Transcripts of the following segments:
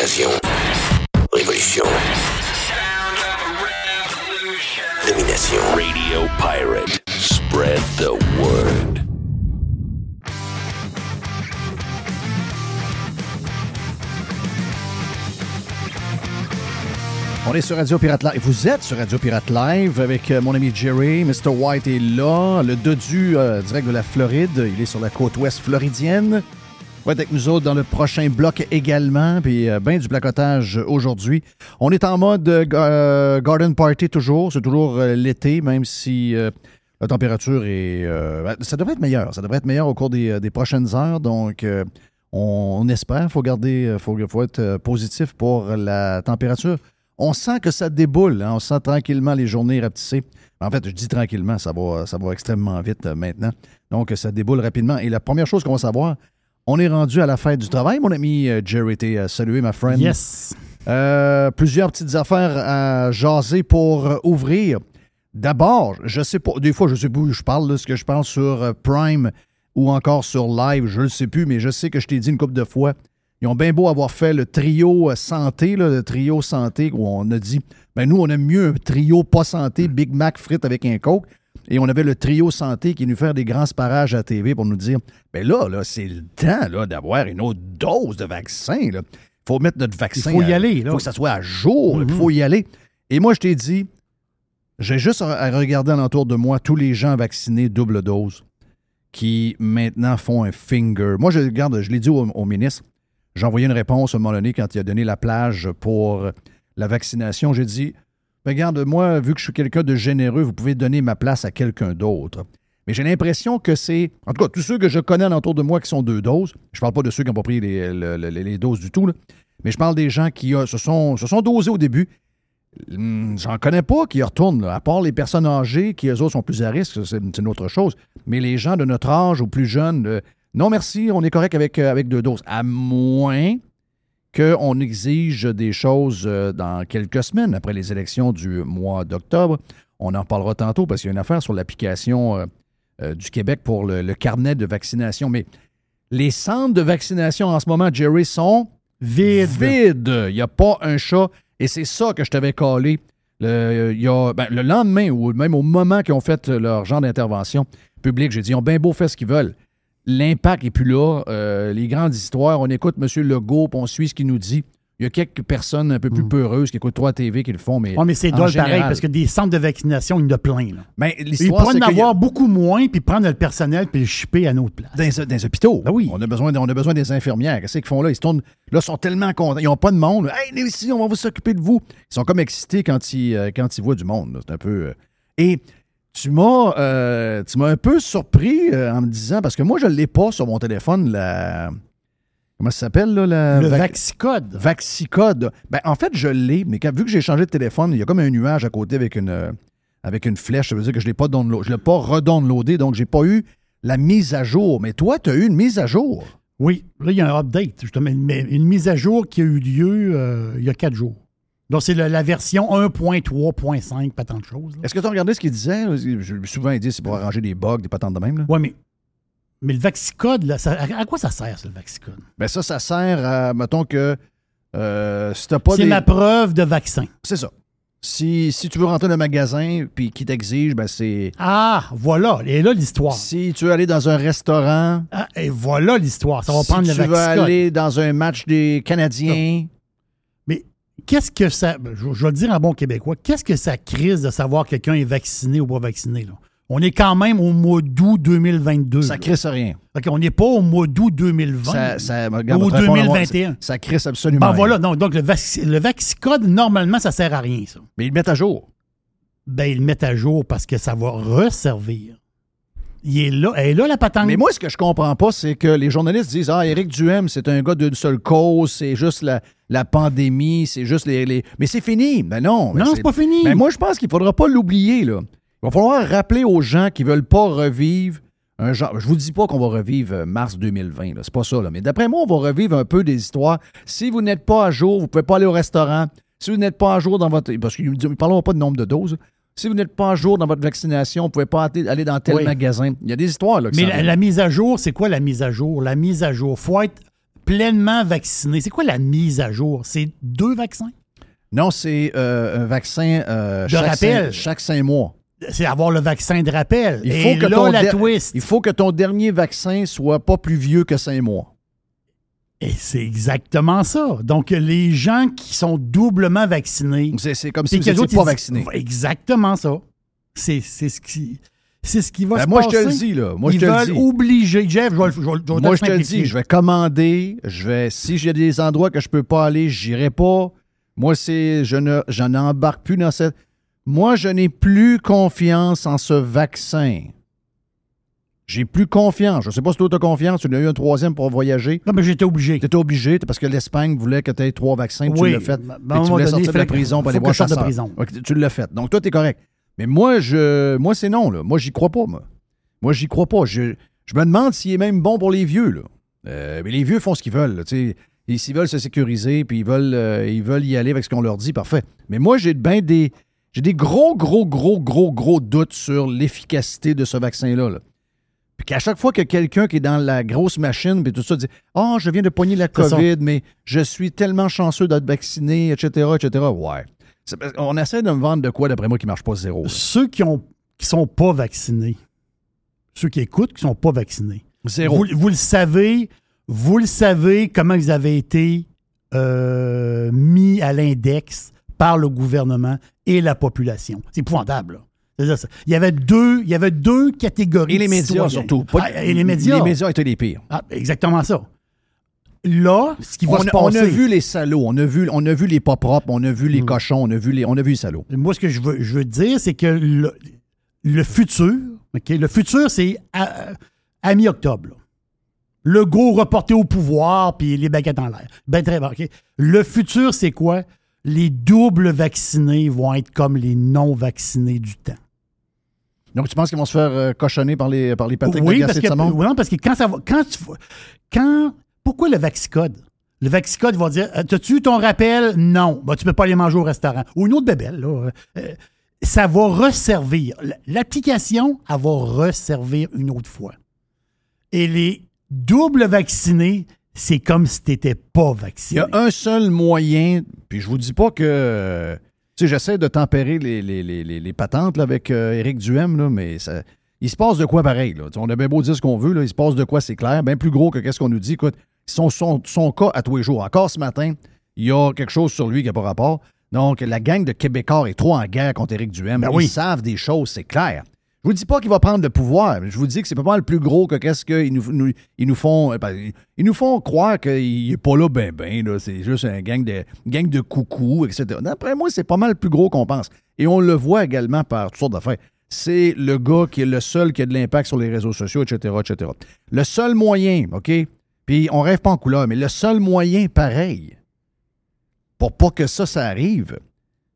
Invasion. Révolution. Domination. Radio Pirate. Spread the word. On est sur Radio Pirate Live. Vous êtes sur Radio Pirate Live avec euh, mon ami Jerry. Mr. White est là. Le dodu euh, direct de la Floride. Il est sur la côte ouest floridienne. Va être avec nous autres dans le prochain bloc également. Puis euh, ben du placotage aujourd'hui. On est en mode euh, Garden Party toujours. C'est toujours euh, l'été, même si euh, la température est. euh, ben, ça devrait être meilleur. Ça devrait être meilleur au cours des, des prochaines heures. Donc. euh, on, on espère, il faut garder, faut, faut être euh, positif pour la température. On sent que ça déboule, hein. on sent tranquillement les journées rapetisser. En fait, je dis tranquillement, ça va, ça va extrêmement vite euh, maintenant. Donc, ça déboule rapidement. Et la première chose qu'on va savoir, on est rendu à la fête du travail. Mon ami euh, Jerry, t'es euh, salué, ma friend. Yes. Euh, plusieurs petites affaires à jaser pour ouvrir. D'abord, je sais pas, des fois, je sais pas où je parle, là, ce que je pense sur Prime ou encore sur Live, je ne sais plus, mais je sais que je t'ai dit une couple de fois. Ils ont bien beau avoir fait le trio santé, là, le trio santé, où on a dit, ben nous, on aime mieux un trio pas santé, Big Mac frites avec un Coke. Et on avait le trio santé qui nous fait des grands parages à TV pour nous dire, ben là, là c'est le temps là, d'avoir une autre dose de vaccin. Il faut mettre notre vaccin. Il faut y aller, Il faut que ça soit à jour. Il Mhm. faut y aller. Et moi, je t'ai dit, j'ai juste à regarder alentour de moi tous les gens vaccinés double dose qui maintenant font un finger. Moi, je regarde, je l'ai dit au, au ministre, j'ai envoyé une réponse à un moment donné quand il a donné la plage pour la vaccination. J'ai dit, regarde, moi, vu que je suis quelqu'un de généreux, vous pouvez donner ma place à quelqu'un d'autre. Mais j'ai l'impression que c'est. En tout cas, tous ceux que je connais alentour de moi qui sont deux doses, je parle pas de ceux qui n'ont pas pris les, le- le- les doses du tout, mais je parle des gens qui euh, se, sont, se sont dosés au début. Hum, J'en connais pas qui retournent, à part les personnes âgées qui, eux autres, sont plus à risque, c'est une autre chose. Mais les gens de notre âge ou plus jeunes, euh, non merci, on est correct avec, euh, avec deux doses. À moins qu'on exige des choses euh, dans quelques semaines après les élections du mois d'octobre. On en parlera tantôt parce qu'il y a une affaire sur l'application euh, euh, du Québec pour le, le carnet de vaccination. Mais les centres de vaccination en ce moment, Jerry, sont Vide. vides. Il n'y a pas un chat. Et c'est ça que je t'avais collé le, il y a- ben, le lendemain ou même au moment qu'ils ont fait leur genre d'intervention publique. J'ai dit, ils ont bien beau faire ce qu'ils veulent. L'impact n'est plus là. Euh, les grandes histoires, on écoute M. Legault, puis on suit ce qu'il nous dit. Il y a quelques personnes un peu plus peureuses qui écoutent 3 TV qui le font, mais. Ouais, mais c'est drôle pareil, parce que des centres de vaccination, il y en a plein. Là. Ben, Ils l'histoire, pourraient c'est en a- avoir beaucoup moins, puis prendre le personnel, puis le shipper à notre place. dans, les- dans les hôpitaux. Ben oui. On a besoin, on a besoin des infirmières. Qu'est-ce qu'ils font là? Ils se tournent. Là, ils sont tellement contents. Ils n'ont pas de monde. Hey, ici, on va vous s'occuper de vous. Ils sont comme excités quand ils, euh, quand ils voient du monde. C'est un peu. euh. Et tu m'as, euh, tu m'as un peu surpris euh, en me disant, parce que moi, je ne l'ai pas sur mon téléphone, la. Comment ça s'appelle, là? La le vac- Vaxicode. Vaxicode. Ben, en fait, je l'ai, mais quand- vu que j'ai changé de téléphone, il y a comme un nuage à côté avec une, euh, avec une flèche. Ça veut dire que je ne l'ai pas download- je l'ai pas redownloadé, donc j'ai pas eu la mise à jour. Mais toi, tu as eu une mise à jour? Oui, là, il y a un update, justement, une, une mise à jour qui a eu lieu euh, il y a quatre jours. Donc, c'est la version 1.3.5, pas tant de choses. Est-ce que tu as regardé ce qu'il disait? Je- souvent, il dit c'est pour arranger des bugs, des patentes de même. Oui, mais, mais le Vaxicode, là, ça- à, quoi ça sert, ça, le Vaxicode? Ben ça, ça sert à, mettons que euh, si t'as pas C'est des... ma preuve de vaccin. C'est ça. Si, si tu veux rentrer dans un magasin puis qui t'exige, ben c'est... Ah, voilà. Et là, l'histoire. Si tu veux aller dans un restaurant, Ah, et voilà l'histoire. Ça va si prendre le tu veux aller dans un match des Canadiens... Qu'est-ce que ça. Je, je vais le dire en bon québécois. Qu'est-ce que ça crise de savoir que quelqu'un est vacciné ou pas vacciné? Là? On est quand même au mois d'août 2022. Ça crisse rien. On n'est pas au mois d'août 2020. Ça, ça, regarde, Ou votre réponse, 2021. Ça, ça crisse absolument Ben rien. voilà, donc, donc le, vac- le Vaxicode, normalement, ça sert à rien, ça. Mais ils le mettent à jour. Ben, ils le mettent à jour parce que ça va resservir. Il est là, elle est là, la patente. Mais moi, ce que je comprends pas, c'est que les journalistes disent Ah, Éric Duhem, c'est un gars d'une seule cause, c'est juste la, la pandémie, c'est juste les, les- Mais c'est fini. Ben non. ben non, c'est pas fini. Mais moi, je pense qu'il faudra pas l'oublier, là. Il va falloir rappeler aux gens qui veulent pas revivre un genre. Je vous dis pas qu'on va revivre euh, mars 2020, là. C'est pas ça, là. Mais d'après moi, on va revivre un peu des histoires. Si vous n'êtes pas à jour, vous pouvez pas aller au restaurant. Si vous n'êtes pas à jour dans votre. Parce qu'ils ne parleront pas de nombre de doses. Si vous n'êtes pas à jour dans votre vaccination, vous ne pouvez pas aller dans tel Oui. magasin. Il y a des histoires, là. Mais la, mise à jour, c'est quoi la mise à jour? La mise à jour, faut être pleinement vacciné, c'est quoi la mise à jour? C'est deux vaccins? Non, c'est euh, un vaccin euh, De chaque, rappel. cinq, chaque cinq mois. C'est avoir le vaccin de rappel. Il Et faut, que là, ton la der- twist. il faut que ton dernier vaccin soit pas plus vieux que cinq mois. Et c'est exactement ça. Donc, les gens qui sont doublement vaccinés, C'est comme si vous n'étiez pas vacciné. Exactement ça. C'est c'est ce qui. C'est ce qui va Ben, se moi, je passer. te le dis, là. Moi, je Ils te le veulent dis. obliger. Jeff, je vais, le- je vais le- je Moi, je te le dis, je vais commander. Je vais, si j'ai des endroits que je peux pas aller, j'irai pas. Moi, c'est, je ne, je n'embarque plus dans cette. Moi, je n'ai plus confiance en ce vaccin. J'ai plus confiance. Je sais pas si toi tu as confiance. Tu en as eu un troisième pour voyager. Non, mais j'étais obligé. Tu étais obligé parce que l'Espagne voulait que tu aies trois vaccins. Oui, Tu l'as fait. ben, tu voulais donné, sortir de la prison pour aller voir de prison. Tu l'as fait. Donc toi, tu es correct. Mais moi, je, moi c'est non. Là. Moi, j'y crois pas. Moi, moi j'y crois pas. Je, je me demande s'il est même bon pour les vieux. Là. Euh, mais les vieux font ce qu'ils veulent. tu sais. S'ils veulent se sécuriser, puis ils veulent, euh, ils veulent y aller avec ce qu'on leur dit, parfait. Mais moi, j'ai ben des, j'ai des gros, gros, gros, gros, gros doutes sur l'efficacité de ce vaccin-là. là. Puis qu'à chaque fois que quelqu'un qui est dans la grosse machine, puis tout ça dit Oh, je viens de pogner la. COVID, mais je suis tellement chanceux d'être vacciné, etc., etc. Ouais. On essaie de me vendre de quoi, d'après moi, qui marche pas zéro. là. Ceux qui ont qui sont pas vaccinés, ceux qui écoutent qui sont pas vaccinés, Zéro. vous, vous le savez, vous le savez comment ils avaient été euh, mis à l'index par le gouvernement et la population. C'est épouvantable. là. Il y avait deux, il y avait deux catégories. Et les médias surtout. Ah, et les médias. Les médias étaient les pires. Ah, exactement ça. Là, ce qui va On, se a- on passer. a vu les salauds, on a vu, on a vu les pas propres, on a vu les cochons, on a vu les, on a vu les salauds. Moi, ce que je veux, je veux dire, c'est que le, le futur, le futur, c'est à, à mi-octobre. Le go reporté au pouvoir, puis les baguettes en l'air. Ben très bien, OK? Le futur, c'est quoi? Les doubles vaccinés vont être comme les non-vaccinés du temps. Donc, tu penses qu'ils vont se faire euh, cochonner par les, par les Patrick oui, parce que, oui, non, parce que quand ça va. Quand tu, quand, pourquoi le Vaxicode? Le Vaxicode va dire euh, T'as-tu eu ton rappel? Non. Ben, tu peux pas aller manger au restaurant. Ou une autre bébelle, là. Euh, ça va resservir. L'application, elle va resservir une autre fois. Et les doubles vaccinés, c'est comme si tu n'étais pas Il y vacciné. a un seul moyen, puis je vous dis pas que. Sais, j'essaie de tempérer les, les, les, les- les patentes là, avec euh, Éric Duhem, là, mais ça, il se passe de quoi pareil. Là. On a bien beau dire ce qu'on veut, là, il se passe de quoi, c'est clair. Bien plus gros que qu'est-ce qu'on nous dit. Écoute, son, son, son cas à tous les jours. Encore ce matin, il y a quelque chose sur lui qui n'a pas rapport. Donc, la gang de Québécois est trop en guerre contre Éric Duhem. Ben Ils savent des choses, c'est clair. Je vous dis pas qu'il va prendre le pouvoir. mais Je vous dis que c'est pas mal plus gros que qu'est-ce qu'ils nous, nous- ils nous font. euh, ben, Ils nous font croire qu'il est pas là ben ben. là. C'est juste un gang de, gang de coucous, etc. D'après moi, c'est pas mal plus gros qu'on pense. Et on le voit également par toutes sortes d'affaires. C'est le gars qui est le seul qui a de l'impact sur les réseaux sociaux, etc., etc. Le seul moyen, OK? Puis on rêve pas en couleur, mais le seul moyen pareil pour pas que ça, ça arrive,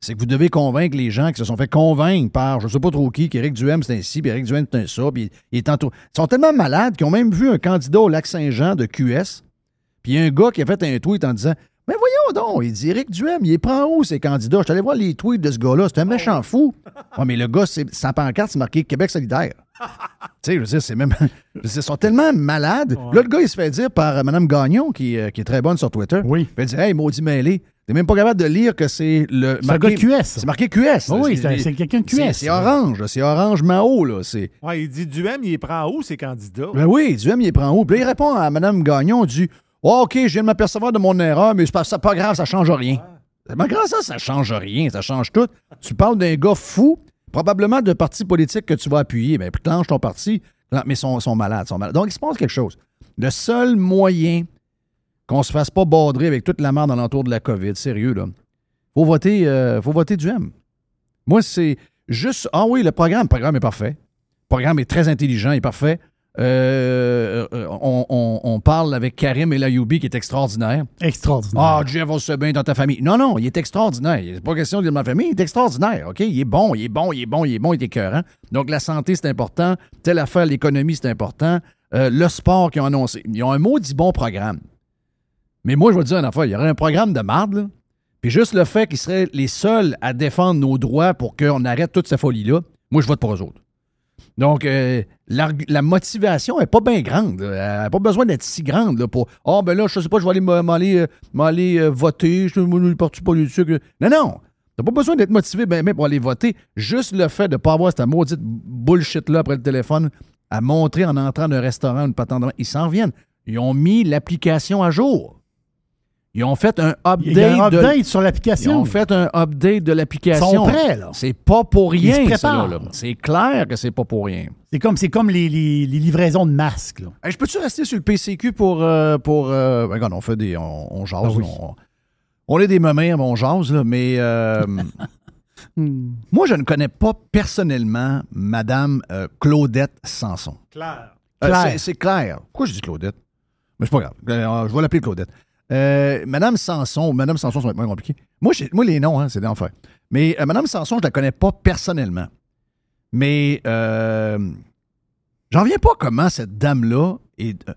c'est que vous devez convaincre les gens qui se sont fait convaincre par je sais pas trop qui, qu'Éric Duhem c'est ainsi, puis Éric Duhem c'est un ça, puis entouré. Ils sont tellement malades qu'ils ont même vu un candidat au lac Saint-Jean de QS, puis un gars qui a fait un tweet en disant Mais voyons donc, il dit Éric Duhem, il prend où ces candidats? Je suis allé voir les tweets de ce gars-là, c'est un méchant fou. Mais le gars, sans pancarte, c'est marqué Québec solidaire. Tu sais, je veux dire, c'est même. je veux dire, Ils sont tellement malades. Là, le gars, il se fait dire par euh, Mme Gagnon, qui, euh, qui est très bonne sur Twitter. Oui. Il dit Hey, maudit mêlé, t'es même pas capable de lire que c'est le. C'est de QS. C'est marqué QS. Ah oui, c'est- quelqu'un de QS. C'est orange, c'est orange Mao, là. Ouais, il dit Duhem, il les prend où, ces candidats? Ben oui, Duhem, il prend où? Puis là, il répond à Mme Gagnon, dit oh, OK, je viens de m'apercevoir de mon erreur, mais c'est pas, pas grave, ça change rien. C'est pas grave, ça, ça change rien, ça change tout. Tu parles d'un gars fou, probablement de parti politique que tu vas appuyer. Ben, clenche ton parti, mais sont, sont malades, sont malades. Donc, il se passe quelque chose. Le seul moyen qu'on se fasse pas bordrer avec toute la merde alentour de la COVID, sérieux, là, faut voter, euh, faut voter Duhem. Moi, c'est juste. Ah oui, le programme, le programme est parfait. Le programme est très intelligent, il est parfait. Euh, euh, on, on- on parle avec Karim El Ayoubi qui est extraordinaire. Extraordinaire. Ah, Jeff va se bien dans ta famille. Non, non, il est extraordinaire. Il n'est pas question de dire ma famille, il est extraordinaire. OK? Il est bon, il est bon, il est bon, il est bon, il est écœurant. Donc, la santé, c'est important. Telle affaire, l'économie, c'est important. Euh, le sport qu'ils ont annoncé. Ils ont un maudit bon programme. Mais moi, je vais te dire une affaire. Il y aurait un programme de marde, là. Puis juste le fait qu'ils seraient les seuls à défendre nos droits pour qu'on arrête toute cette folie-là, moi, je vote pour eux autres. Donc, euh, la motivation n'est pas bien grande. là. Elle n'a pas besoin d'être si grande pour Ah, ben là, je sais pas, je vais aller m'aller euh, m'aller, euh, voter, je suis le parti politique. Non, non. T'as pas besoin d'être motivé ben, ben, pour aller voter. Juste le fait de ne pas avoir cette maudite bullshit-là après le téléphone à montrer en entrant d'un restaurant, une patente. Ils s'en reviennent. Ils ont mis l'application à jour. Ils ont fait un update, Il y a un de sur ils l'application. ont fait un update de Ils l'application. sont prêts, là. C'est pas pour Ils rien, ça, là. C'est clair que c'est pas pour rien. C'est comme, c'est comme les, les- les livraisons de masques. Là. Hey, je peux-tu rester sur le PCQ pour. euh, pour euh, ben, regarde, on fait des. On, on jase. Ah oui. on, on est des mamères, on jase, là, mais. euh, moi, je ne connais pas personnellement Madame euh, Claudette Sanson. Claire. C'est- clair. Pourquoi je dis Claudette? Mais c'est pas grave. Je vais l'appeler Claudette. Euh, Madame Sanson, Madame Sanson, ça va être moins compliqué. Moi, les noms, hein, c'est d'enfer. Mais euh, Madame Sanson, je la connais pas personnellement. Mais euh, j'en viens pas comment cette dame-là est. euh,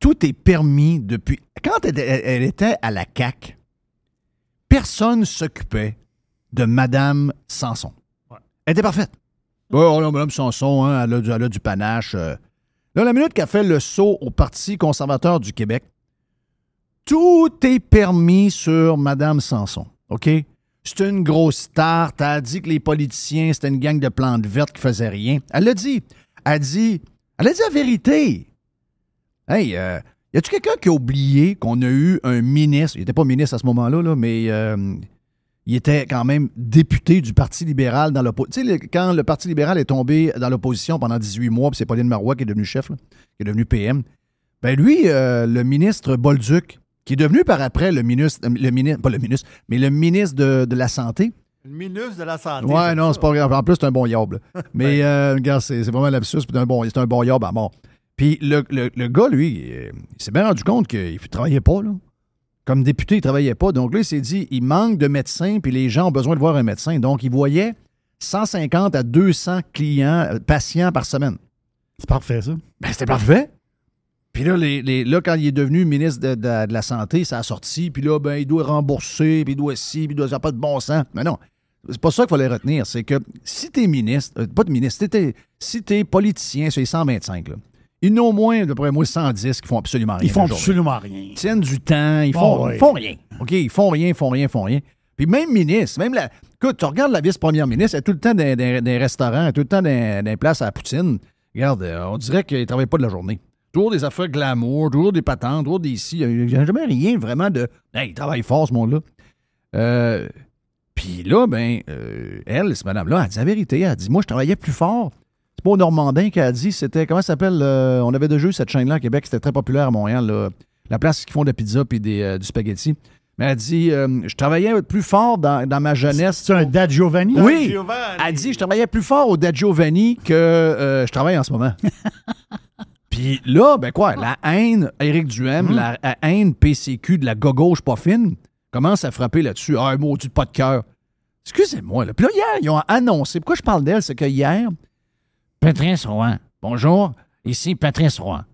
tout est permis depuis. Quand elle, était à la CAC, personne ne s'occupait de Madame Sanson. Elle était parfaite. Oh, non, Madame Sanson, hein, elle, a du, elle a du panache. Là, la minute qu'elle fait le saut au Parti conservateur du Québec, tout est permis sur Madame Sanson. OK? C'est une grosse star. T'as dit que les politiciens, c'était une gang de plantes vertes qui faisaient rien. Elle l'a dit. Elle a dit. Elle a dit la vérité. Hey, euh, y a-tu quelqu'un qui a oublié qu'on a eu un ministre? Il n'était pas ministre à ce moment-là, là, mais euh, il était quand même député du Parti libéral dans l'opposition. Tu sais, quand le Parti libéral est tombé dans l'opposition pendant 18 mois, puis c'est Pauline Marois qui est devenu chef, qui est devenu PM, ben lui, euh, le ministre Bolduc, qui est devenu par après le ministre, le ministre, pas le ministre, mais le ministre de, de la Santé. Le ministre de la Santé. Ouais, non, c'est pas grave. En plus, c'est un bon yob. Mais, euh, regarde, c'est c'est vraiment l'absurde, c'est un bon, c'est un bon yob à mort. Puis le, le- le gars, lui, euh, il s'est bien rendu compte qu'il ne travaillait pas, là. Comme député, il ne travaillait pas. Donc là, il s'est dit, il manque de médecins, puis les gens ont besoin de voir un médecin. Donc, il voyait 150 à 200 clients, euh, patients par semaine. C'est parfait, ça. Ben, c'était parfait. Puis là, les, les- là, quand il est devenu ministre de, de- de la Santé, ça a sorti. Puis là, ben, il doit rembourser, puis il doit ci, puis il doit ça pas de bon sens. Mais non, c'est pas ça qu'il fallait retenir. C'est que si t'es ministre, euh, pas de ministre, si t'es, si t'es politicien, c'est les 125, là. Il y en a au moins, d'après moi, 110 qui font absolument rien. Ils font absolument rien. Ils tiennent du temps, ils font, Oh, ouais. ils font rien. OK, ils font rien, ils font rien, ils font rien. Puis même ministre, même la. Écoute, tu regardes la vice-première ministre, elle est tout le temps dans des restaurants, elle est tout le temps dans des places à la poutine. Regarde, euh, on dirait qu'il ne travaille pas de la journée. Toujours des affaires glamour, toujours des patentes, toujours des ici. Il n'y a jamais rien vraiment de. Hey, il travaille fort, ce monde-là. Euh, Puis là, ben, euh, elle, cette madame-là, elle dit la vérité. Elle dit Moi, je travaillais plus fort. C'est pas au Normandin qu'elle a dit, c'était. Comment ça s'appelle euh, On avait déjà eu cette chaîne-là à Québec, c'était très populaire à Montréal, là. La place qui font de la pizza puis des, euh, du spaghetti. Mais elle dit euh, Je travaillais plus fort dans, dans ma jeunesse. C'est un Dad Giovanni? Oui. Giovanni. Elle dit Je travaillais plus fort au Dad Giovanni que euh, je travaille en ce moment. Puis là, ben quoi, la haine, Éric Duhem, la, la haine PCQ de la gauche pas fine, commence à frapper là-dessus. Ah, un maudit pas de cœur. Excusez-moi. Là. Puis là, hier, ils ont annoncé. Pourquoi je parle d'elle? C'est que hier, Patrice Roy. Bonjour, ici Patrice Roy.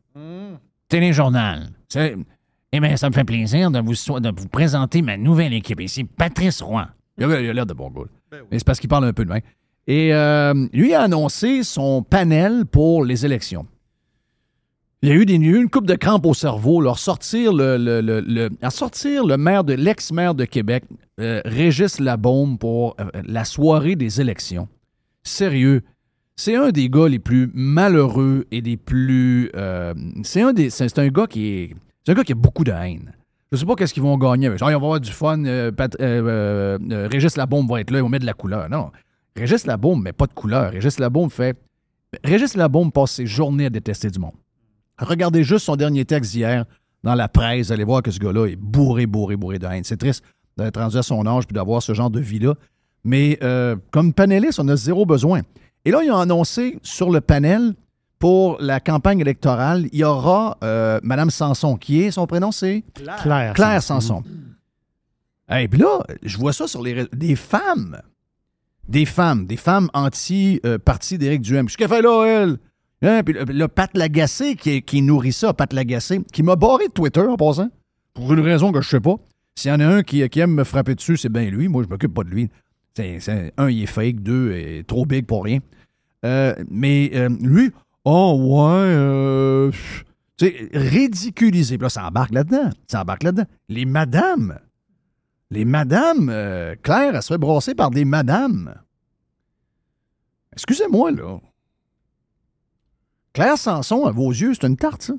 Téléjournal. C'est- Eh bien, ça me fait plaisir de vous, so- de vous présenter ma nouvelle équipe ici, Patrice Roy. Il a, l'air de bon là. Mais c'est parce qu'il parle un peu de même. Et euh, lui a annoncé son panel pour les élections. Il y a eu, des, une coupe de crampes au cerveau, à sortir le maire de l'ex-maire de Québec, euh, Régis Labaume, pour euh, la soirée des élections. Sérieux, c'est un des gars les plus malheureux et des plus. euh, c'est un des. C'est un gars qui est. C'est un gars qui a beaucoup de haine. Je sais pas qu'est-ce qu'ils vont gagner. ça. Ah, ils vont avoir du fun. euh, Pat- Régis Labaume va être là, ils vont mettre de la couleur. Non. Régis Labaume met pas de couleur. Régis Labaume fait. Régis Labaume passe ses journées à détester du monde. Regardez juste son dernier texte d'hier dans la presse. Vous allez voir que ce gars-là est bourré, bourré, bourré de haine. C'est triste d'être rendu à son âge puis d'avoir ce genre de vie-là. Mais euh, comme panéliste, on a zéro besoin. Et là, ils ont annoncé sur le panel pour la campagne électorale, il y aura euh, Mme Sanson. Qui est son prénom? C'est Claire. Claire Sanson. Et puis là, je vois ça sur les des femmes. Des femmes, des femmes anti-parti d'Éric Duhem. Qu'est-ce qu'elle fait là, elle? Hein, puis le, le Pat Lagacé qui, nourrit ça, Pat Lagacé, qui m'a barré de Twitter en passant, pour une raison que je sais pas. S'il y en a un qui, aime me frapper dessus, c'est bien lui. Moi, je m'occupe pas de lui. C'est, c'est- un, il est fake. Deux, il est trop big pour rien. Euh, mais euh, lui, oh ouais, euh, tu sais, ridiculisé. Puis là, ça embarque là-dedans. Ça embarque là-dedans. Les madames. Les madames. euh, Claire, elle se fait par des madames. Excusez-moi, là. Claire Sanson, à vos yeux, c'est une tarte, ça?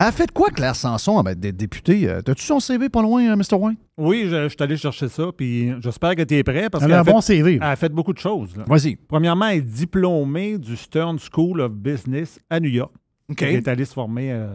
Elle a fait quoi, Claire Sanson, avant d'être députée? Euh, T'as-tu son CV pas loin, euh, Mr. Wayne? Oui, je, je suis allé chercher ça, puis j'espère que tu es prêt parce Elle a un fait, bon CV. elle a fait beaucoup de choses. Vas-y. Premièrement, elle est diplômée du Stern School of Business à New York. OK. Elle est allée se former euh,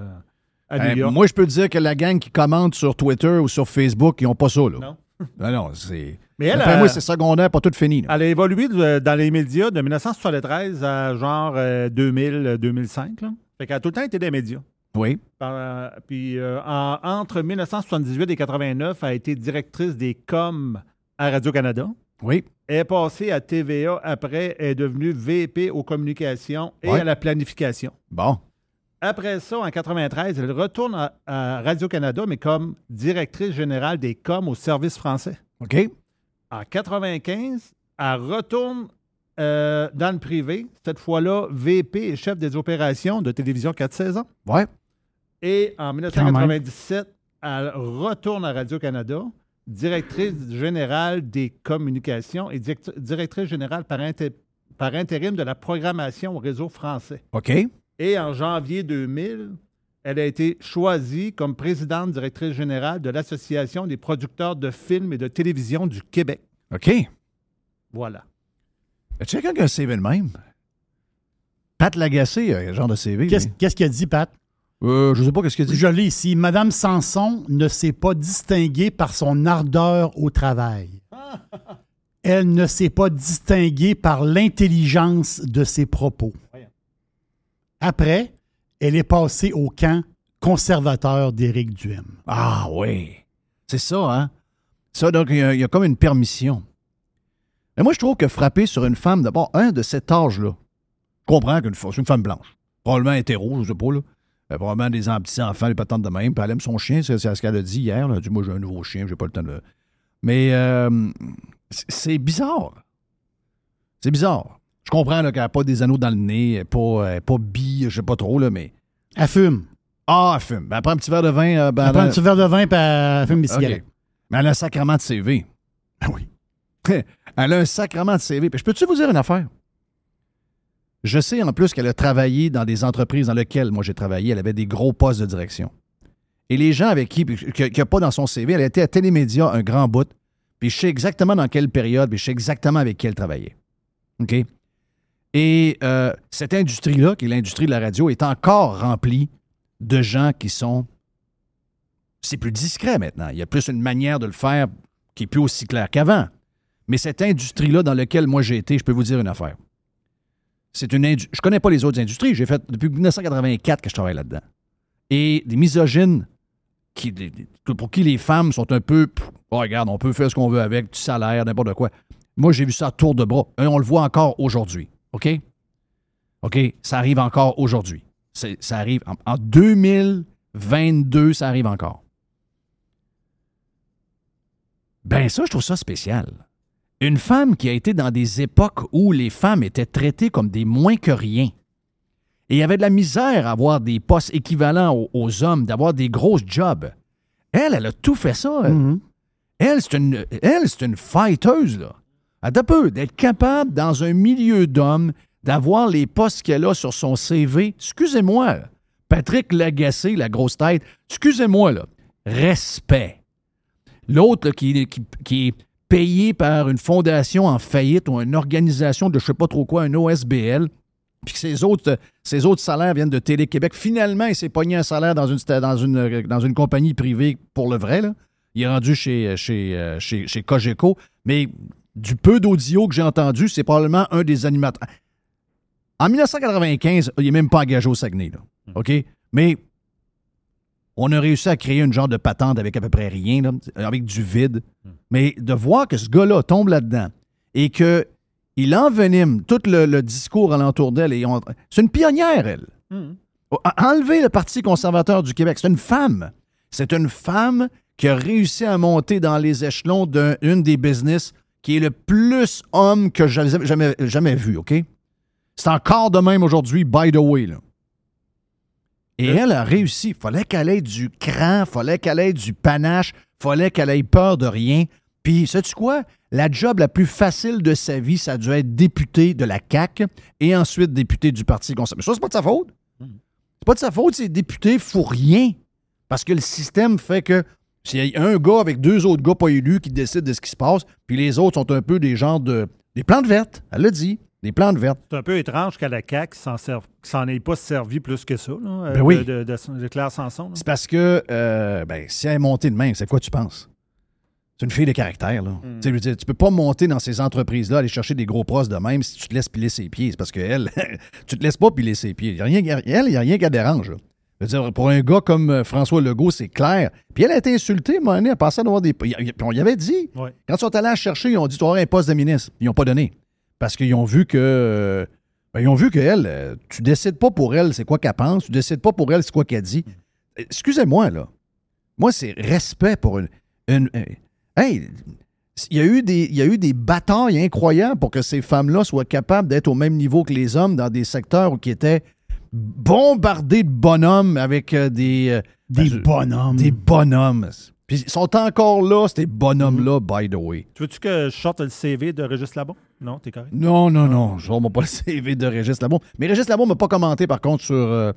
à New Euh, York. moi, je peux te dire que la gang qui commente sur Twitter ou sur Facebook, ils n'ont pas ça, là. Non. Non, non, c'est. Mais elle, D'après a- moi, c'est secondaire, pas tout fini. là. elle a évolué de- dans les médias de 1973 à genre 2000-2005. Fait qu'elle a tout le temps été des médias. Oui. Par- puis euh, en- entre 1978 et 89, elle a été directrice des coms à Radio-Canada. Oui. Elle est passée à TVA après, elle est devenue VP aux communications et Ouais. à la planification. Bon. Après ça, en 93, elle retourne à, à Radio-Canada, mais comme directrice générale des coms au service français. OK. En 95, elle retourne euh, dans le privé, cette fois-là VP et chef des opérations de télévision 4 saisons. Ouais. Et en 1997, elle retourne à Radio-Canada, directrice générale des communications et direct- directrice générale par, inté- par intérim de la programmation au réseau français. OK. Et en janvier 2000, elle a été choisie comme présidente directrice générale de l'Association des producteurs de films et de télévision du Québec. OK. Voilà. As-tu quelqu'un qui a un CV de même? Pat Lagacé, a un genre de CV. Qu'est-ce lui. qu'est-ce qu'elle dit, Pat? Euh, je sais pas qu'est-ce qu'il dit. Je lis ici. Madame Sanson ne s'est pas distinguée par son ardeur au travail. Elle ne s'est pas distinguée par l'intelligence de ses propos. Après, elle est passée au camp conservateur d'Éric Duhem. Ah oui. C'est ça, hein? Ça, donc, il y, a, comme une permission. Mais moi, je trouve que frapper sur une femme, d'abord, un de cet âge-là, je comprends qu'une une femme blanche, probablement hétéro, je sais pas, là. Euh, probablement des en- petits-enfants, des patentes de même, puis elle aime son chien, c'est ce qu'elle a dit hier. là. Elle a dit, moi, j'ai un nouveau chien, j'ai pas le temps de... Mais euh, c'est bizarre. C'est bizarre. Je comprends qu'elle n'a pas des anneaux dans le nez, elle pas, elle pas bi, je sais pas trop, là, mais... Elle fume. Ah, elle fume. Ben, elle prend un petit verre de vin. euh, ben, Elle prend un petit verre de vin et elle fume des cigarettes. Mais elle a un sacrement de CV. Ah oui. elle a un sacrement de CV. Puis je peux-tu vous dire une affaire? Je sais en plus qu'elle a travaillé dans des entreprises dans lesquelles moi j'ai travaillé. Elle avait des gros postes de direction. Et les gens avec qui, qu'il n'y a pas dans son CV, elle été à Télémédia un grand bout. Puis je sais exactement dans quelle période, puis je sais exactement avec qui elle travaillait. OK? Et euh, cette industrie-là, qui est l'industrie de la radio, est encore remplie de gens qui sont c'est plus discret maintenant. Il y a plus une manière de le faire qui est plus aussi claire qu'avant. Mais cette industrie-là dans laquelle moi j'ai été, je peux vous dire une affaire. C'est une indu- Je connais pas les autres industries. J'ai fait depuis 1984 que je travaille là-dedans. Et des misogynes qui, pour qui les femmes sont un peu. Oh, regarde, on peut faire ce qu'on veut avec, du salaire, n'importe quoi. Moi, j'ai vu ça à tour de bras. Et on le voit encore aujourd'hui. OK? OK? Ça arrive encore aujourd'hui. Ça arrive en, en 2022, ça arrive encore. Ben ça, je trouve ça spécial. Une femme qui a été dans des époques où les femmes étaient traitées comme des moins que rien. Et il y avait de la misère à avoir des postes équivalents aux, aux hommes, d'avoir des grosses jobs. Elle, elle a tout fait ça. Elle, Mhm. Elle, c'est une, elle, une fighteuse, là. Attends un peu, d'être capable, dans un milieu d'hommes, d'avoir les postes qu'elle a sur son CV. Excusez-moi. Patrick Lagacé, la grosse tête. Excusez-moi, là. Respect. L'autre, qui, est payé par une fondation en faillite ou une organisation de je sais pas trop quoi, un OSBL, puis que ses autres, ses autres salaires viennent de Télé-Québec. Finalement, il s'est pogné un salaire dans une, dans une, compagnie privée pour le vrai. Il est rendu chez, chez, euh, chez Cogeco. Mais du peu d'audio que j'ai entendu, c'est probablement un des animateurs. En 1995, il n'est même pas engagé au Saguenay. Là. OK? Mais on a réussi à créer une genre de patente avec à peu près rien, là, avec du vide. Mais de voir que ce gars-là tombe là-dedans et qu'il envenime tout le, le discours alentour d'elle. et on- C'est une pionnière, elle. A- Enlever le Parti conservateur du Québec, c'est une femme. C'est une femme qui a réussi à monter dans les échelons d'une des business qui est le plus homme que j'ai jamais, jamais vu, OK? C'est encore de même aujourd'hui, by the way. Là. Et elle a réussi. Fallait qu'elle ait du cran, fallait qu'elle ait du panache, fallait qu'elle ait peur de rien. Puis, sais-tu quoi? La job la plus facile de sa vie, ça a dû être député de la CAQ et ensuite député du Parti conservateur. Ça, c'est pas de sa faute. C'est pas de sa faute, c'est député pour rien. Parce que le système fait que s'il y a un gars avec deux autres gars pas élus qui décident de ce qui se passe, puis les autres sont un peu des genres de. des plantes vertes, elle l'a dit. Des plantes vertes. C'est un peu étrange qu'à la CAQ, s'en s'en ait pas servi plus que ça, là, euh, Ben oui. de, de- de- de Claire Sanson. C'est parce que, euh, ben, si elle est montée de même, c'est quoi tu penses? C'est une fille de caractère, là. Tu sais, tu peux pas monter dans ces entreprises-là, aller chercher des gros pros de même si tu te laisses piler ses pieds. C'est parce qu'elle, tu te laisses pas piler ses pieds. Y a rien, elle, il n'y a rien qui la dérange. là. Je veux dire, pour un gars comme euh, François Legault, c'est clair. Puis elle a été insultée, à donné, elle passait d'avoir des. Puis on y avait dit. Ouais. Quand ils sont allés la chercher, ils ont dit Tu auras un poste de ministre. Ils n'ont pas donné. Parce qu'ils ont vu que. euh, ben, ils ont vu qu'elle, euh, tu décides pas pour elle c'est quoi qu'elle pense, tu décides pas pour elle c'est quoi qu'elle dit. Excusez-moi, là. Moi, c'est respect pour une. une- euh, hey, il y, a eu des, il y a eu des batailles incroyables pour que ces femmes-là soient capables d'être au même niveau que les hommes dans des secteurs qui étaient bombardés de bonhommes avec euh, des. euh, Des ben, bonhommes. Des bonhommes. Puis ils sont encore là, ces bonhommes-là, by the way. Tu veux-tu que je sorte le CV de Régis Labon? Non, t'es correct? Non, non, non. Je ne pas le CV de Régis Labon. Mais Régis Labon ne m'a pas commenté, par contre, sur, euh,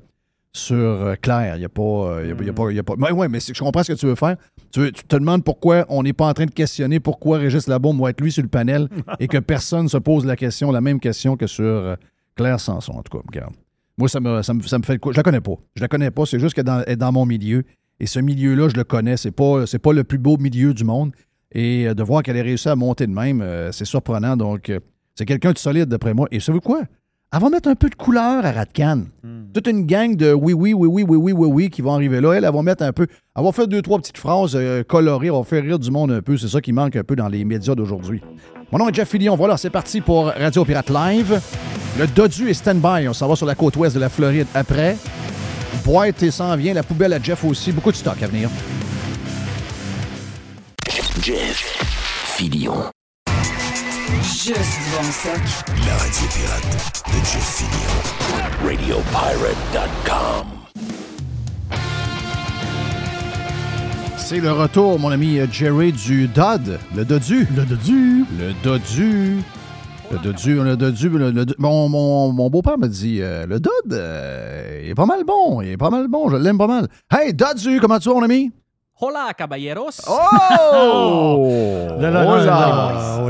sur euh, Claire. Il n'y a pas. euh, il y a- il y a pas, il y a pas- Ouais, ouais, mais c'est- je comprends ce que tu veux faire. Tu, veux- tu te demandes pourquoi on n'est pas en train de questionner pourquoi Régis Labon doit être lui sur le panel et que personne ne se pose la question, la même question que sur euh, Claire Sanson, en tout cas. Regarde. Moi, ça me, ça me, ça me fait quoi? Je la connais pas. Je la connais pas. C'est juste qu'elle est dans, elle est dans mon milieu. Et ce milieu-là, je le connais. C'est pas, c'est pas le plus beau milieu du monde. Et euh, de voir qu'elle ait réussi à monter de même, euh, c'est surprenant. Donc, euh, c'est quelqu'un de solide, d'après moi. Et savez-vous quoi? Elle va mettre un peu de couleur à Ratcan. Toute une gang de oui, oui, oui, oui, oui, oui, oui, oui qui vont arriver là. Elle, elle va mettre un peu. Elle va faire deux, trois petites phrases euh, colorées. Elle va faire rire du monde un peu. C'est ça qui manque un peu dans les médias d'aujourd'hui. Mon nom est Jeff Fillion. Voilà, c'est parti pour Radio Pirate Live. Le Dodu est stand-by. On s'en va sur la côte ouest de la Floride après. Boîte et s'en vient. La poubelle à Jeff aussi. Beaucoup de stock à venir. Jeff Fillion. Juste bon stock. La radio pirate de Jeff. RadioPirate.com. C'est le retour, mon ami Jerry du Dodd. Le Dodu. Le dodu. Le Dodu. Le Dodu, le Dodu, le, le- mon, mon- mon beau-père me dit euh, le Dodd, euh, il est pas mal bon, il est pas mal bon, je l'aime pas mal. Hey, Dodu, comment tu vas, mon ami? Hola, caballeros. Oh! Là,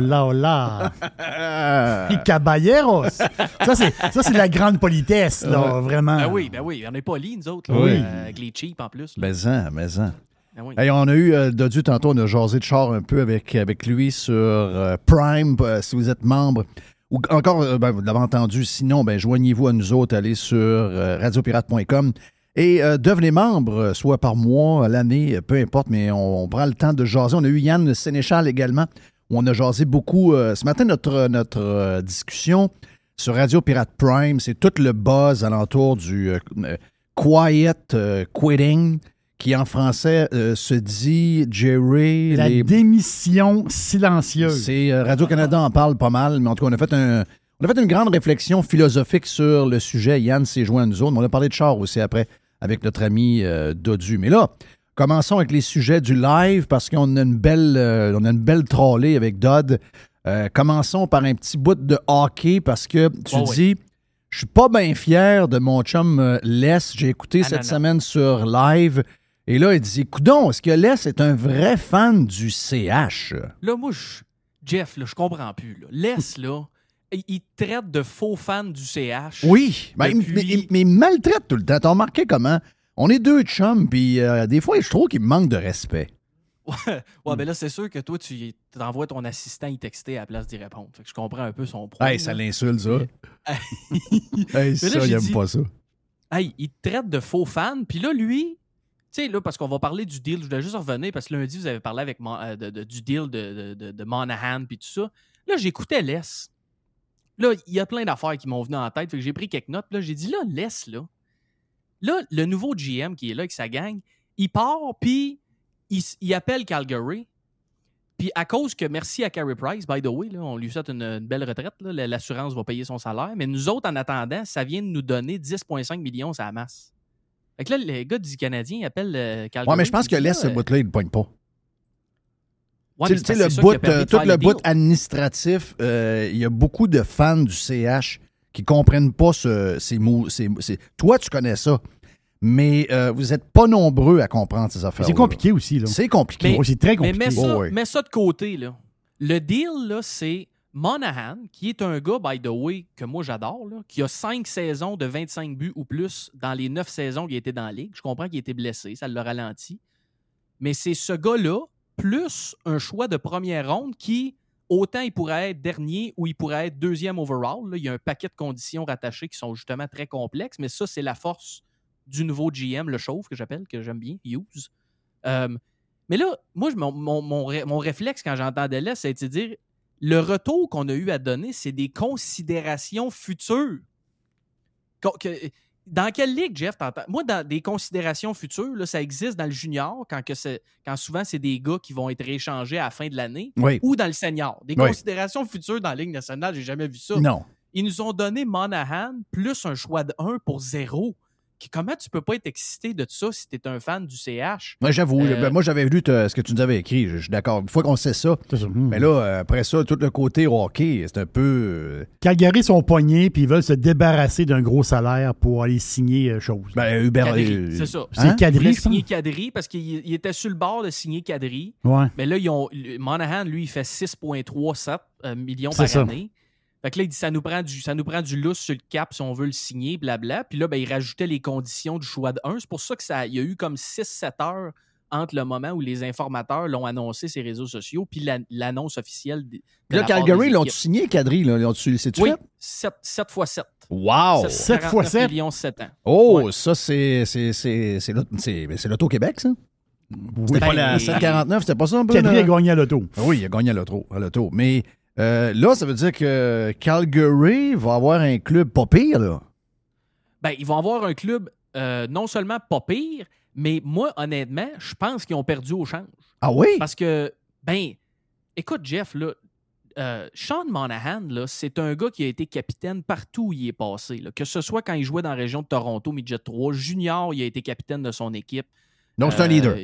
là, là. Ah. Les caballeros. Ça, c'est, ça, c'est de la grande politesse, là, vraiment. Ben oui, ben oui, on est pas nous autres, là, Oui. euh, avec les cheap en plus. là. Mais en, mais en. Hey, on a eu euh, Dodu tantôt, on a jasé de char un peu avec, lui sur euh, Prime, euh, si vous êtes membre. Ou encore, euh, ben, vous l'avez entendu, sinon, ben, joignez-vous à nous autres, allez sur radiopirate.com et devenez membre, soit par mois, l'année, peu importe, mais on, prend le temps de jaser. On a eu Yann Sénéchal également, où on a jasé beaucoup. ce matin, notre, notre discussion sur Radio Pirate Prime, c'est tout le buzz alentour du quiet quitting, qui en français euh, se dit, Jerry, La les- démission silencieuse. c'est euh, Radio-Canada en parle pas mal, mais en tout cas, on a fait un. On a fait une grande réflexion philosophique sur le sujet. Yann s'est joint à nous autres, mais on a parlé de char aussi après avec notre ami euh, Dodu. Mais là, commençons avec les sujets du live parce qu'on a une belle, euh, on a une belle trolley avec Dodd. Euh, commençons par un petit bout de hockey parce que tu Oh oui. dis, je suis pas bien fier de mon chum Les. J'ai écouté Ah, cette non, non. semaine sur live. Et là, il dit, coudon, est-ce que Les est un vrai fan du CH? Là, moi, je- Jeff, là, je comprends plus. Là. Laisse, là, il, traite de faux fans du CH. Oui, ben, il- Depuis- mais, il- mais maltraite tout le temps. T'as remarqué comment? On est deux chums, puis euh, des fois, je trouve qu'il me manque de respect. Ouais, ben là, c'est sûr que toi, tu t'envoies ton assistant y texter à la place d'y répondre. Fait que je comprends un peu son point. Hey, ça l'insulte, ça. hey, Mais ça, là, il aime dit- pas ça. Hey, il te traite de faux fan. Puis là, lui, sais, là, parce qu'on va parler du deal, je voulais juste revenir parce que lundi, vous avez parlé avec euh, du deal de, de, de, Monahan puis tout ça. Là, j'écoutais Les. Là, il y a plein d'affaires qui m'ont venu en tête. Fait que j'ai pris quelques notes. Là, j'ai dit, là, laisse, là. Là, le nouveau GM qui est là avec sa gang, il part, puis il, appelle Calgary. Puis à cause que, merci à Carey Price, by the way, là, on lui souhaite une, belle retraite, l'assurance va payer son salaire, mais nous autres, en attendant, ça vient de nous donner 10,5 millions, ça masse. Fait que là, les gars du Canadien ils appellent euh, Calgary. Ouais, mais je pense que l'Est, ce là, euh, bout-là, il ne pogne pas. ouais, Tu mais sais, le bout, euh, tout le le bout administratif, euh, il y a beaucoup de fans du CH qui comprennent pas ce, ces mots. ces- ces- Toi, tu connais ça, mais euh, vous n'êtes pas nombreux à comprendre ces affaires. C'est compliqué aussi. Là. C'est compliqué. Mais- c'est très Mais compliqué. mets ça, Oh, mets ça de côté, là. Le deal, là, c'est Monahan, qui est un gars, by the way, que moi j'adore, qui a cinq saisons de 25 buts ou plus dans les neuf saisons qu'il était dans la ligue. Je comprends qu'il était blessé, ça l'a ralenti. Mais c'est ce gars-là, plus un choix de première ronde qui, autant il pourrait être dernier ou il pourrait être deuxième overall. il y a un paquet de conditions rattachées qui sont justement très complexes, mais ça, c'est la force du nouveau GM, le chauve, que j'appelle, que j'aime bien, Hughes. Euh, mais là, moi, mon, mon- mon ré- mon réflexe quand j'entendais là, c'est de dire le retour qu'on a eu à donner, c'est des considérations futures. Dans quelle ligue, Jeff, t'entends? Moi, dans des considérations futures, là, ça existe dans le junior, quand, que c'est- quand souvent c'est des gars qui vont être rééchangés à la fin de l'année, Oui. ou dans le senior. Des Oui. considérations futures dans la Ligue nationale, j'ai jamais vu ça. Non. Ils nous ont donné Monahan plus un choix de 1 pour 0. Comment tu peux pas être excité de ça si tu es un fan du CH? Moi, j'avoue, Euh, ben, moi, j'avais lu te- ce que tu nous avais écrit. Je je suis d'accord. Une fois qu'on sait ça, ça. Hmm. mais là, euh, après ça, tout le côté hockey, c'est un peu. euh, Calgary sont poignés puis ils veulent se débarrasser d'un gros salaire pour aller signer euh, chose. Ben, euh, c'est ça. c'est hein? Ils Kadri, ça? signer Kadri parce qu'il il était sur le bord de signer Kadri. Ouais. Mais là, ils ont, Monahan, lui, il fait 6,37 euh, millions par ça. année. Fait que là, il dit ça nous prend du, ça nous prend du lousse sur le cap si on veut le signer, blabla. Puis là, ben, il rajoutait les conditions du choix de 1. C'est pour ça que ça, il y a eu comme 6-7 heures entre le moment où les informateurs l'ont annoncé sur les réseaux sociaux puis la- l'annonce officielle. de- Là, la Calgary, des l'ont équipes. signé, l'ont-tu- C'est-tu Oui, fait? 7, 7 fois 7. Wow! 7 fois 7? millions 7 ans. Oh, Ouais. ça, c'est c'est- c'est- c'est l'auto- c'est- c'est l'Auto-Québec, ça? Oui. C'était pas Ben, la et- 749, c'était pas ça un peu? Là? a gagné à l'auto. Oui, il a gagné à l'auto. à l'auto. Mais euh, là, ça veut dire que Calgary va avoir un club pas pire, là. Ben, ils vont avoir un club euh, non seulement pas pire, mais moi, honnêtement, je pense qu'ils ont perdu au change. Ah oui? Parce que, ben, écoute, Jeff, là, euh, Sean Monahan, là, c'est un gars qui a été capitaine partout où il est passé. là. Que ce soit quand il jouait dans la région de Toronto, Midget 3, junior, il a été capitaine de son équipe. Donc, c'est un leader.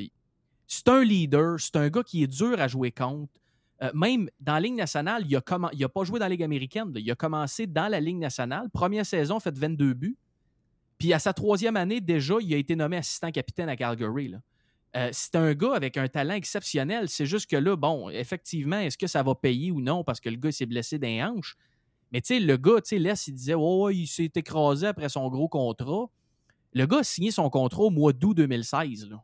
C'est un leader. C'est un gars qui est dur à jouer contre. Euh, même dans la Ligue nationale, il a, commen- il a pas joué dans la Ligue américaine. là. Il a commencé dans la Ligue nationale. Première saison, fait 22 buts. Puis à sa troisième année, déjà, il a été nommé assistant capitaine à Calgary. là. Euh, c'est un gars avec un talent exceptionnel. C'est juste que là, bon, effectivement, est-ce que ça va payer ou non parce que le gars s'est blessé d'un hanche? Mais tu sais, le gars, tu sais, laisse, il disait, oh, il s'est écrasé après son gros contrat. Le gars a signé son contrat au mois d'août 2016. là.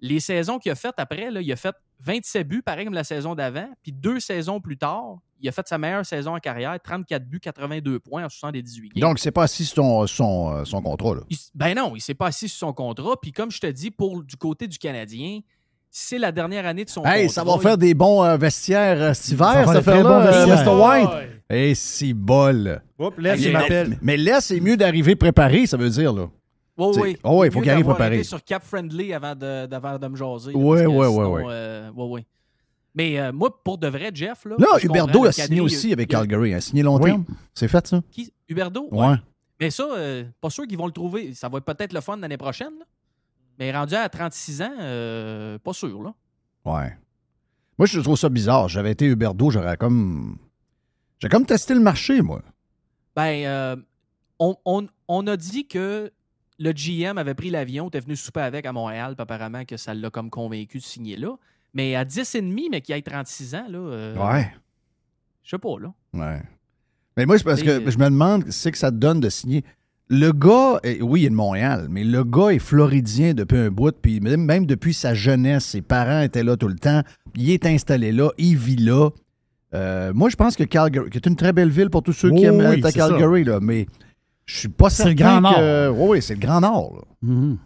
Les saisons qu'il a faites après, là, il a fait 27 buts, pareil comme la saison d'avant. Puis deux saisons plus tard, il a fait sa meilleure saison en carrière, 34 buts, 82 points en 78 games. Donc, c'est pas assis sur son, son, euh, son contrat, là. Il ben non, il s'est pas assis sur son contrat. Puis comme je te dis, pour du côté du Canadien, c'est la dernière année de son Hey, contrat. ça va faire des bons euh, vestiaires euh, cet hiver, Ça bons euh, vestiaires. Mr. White. Hey, c'est bol. Oups, laisse, Mais- il m'appelle. Mais là, c'est mieux d'arriver préparé, ça veut dire, là. Oui, T'sais, oui. oh, il faut qu'il arrive préparé. sur Cap Friendly avant de, me jaser. euh, ouais, ouais. Mais euh, moi, pour de vrai, Jeff, là. Là, comprends, a signé aussi avec il a- Calgary. Il a signé long Oui. terme. C'est fait, ça? Qui? Huberdeau? Ouais. Mais ça, euh, pas sûr qu'ils vont le trouver. Ça va être peut-être le fun l'année prochaine. là. Mais rendu à 36 ans, euh, pas sûr. Là. Ouais. Moi, je trouve ça bizarre. J'avais été Huberdeau, j'aurais comme. J'ai comme testé le marché, moi. Ben, euh, on, on- on a dit que le GM avait pris l'avion, était venu souper avec à Montréal, puis apparemment que ça l'a comme convaincu de signer là. Mais à 10 et demi, mais qui ait 36 ans, là, euh, Ouais. je sais pas, là. Ouais. Mais moi, c'est parce que je me demande c'est que ça te donne de signer. Le gars, est- oui, il est de Montréal, mais le gars est floridien depuis un bout, puis même, même depuis sa jeunesse, ses parents étaient là tout le temps. Il est installé là, il vit là. Euh, moi, je pense que Calgary, qui est une très belle ville pour tous ceux qui aiment oui, être à c'est ça. Calgary, là, mais je suis pas C'est certain le Grand Nord. que... Oui, oui, c'est le Grand Nord. là. Mhm.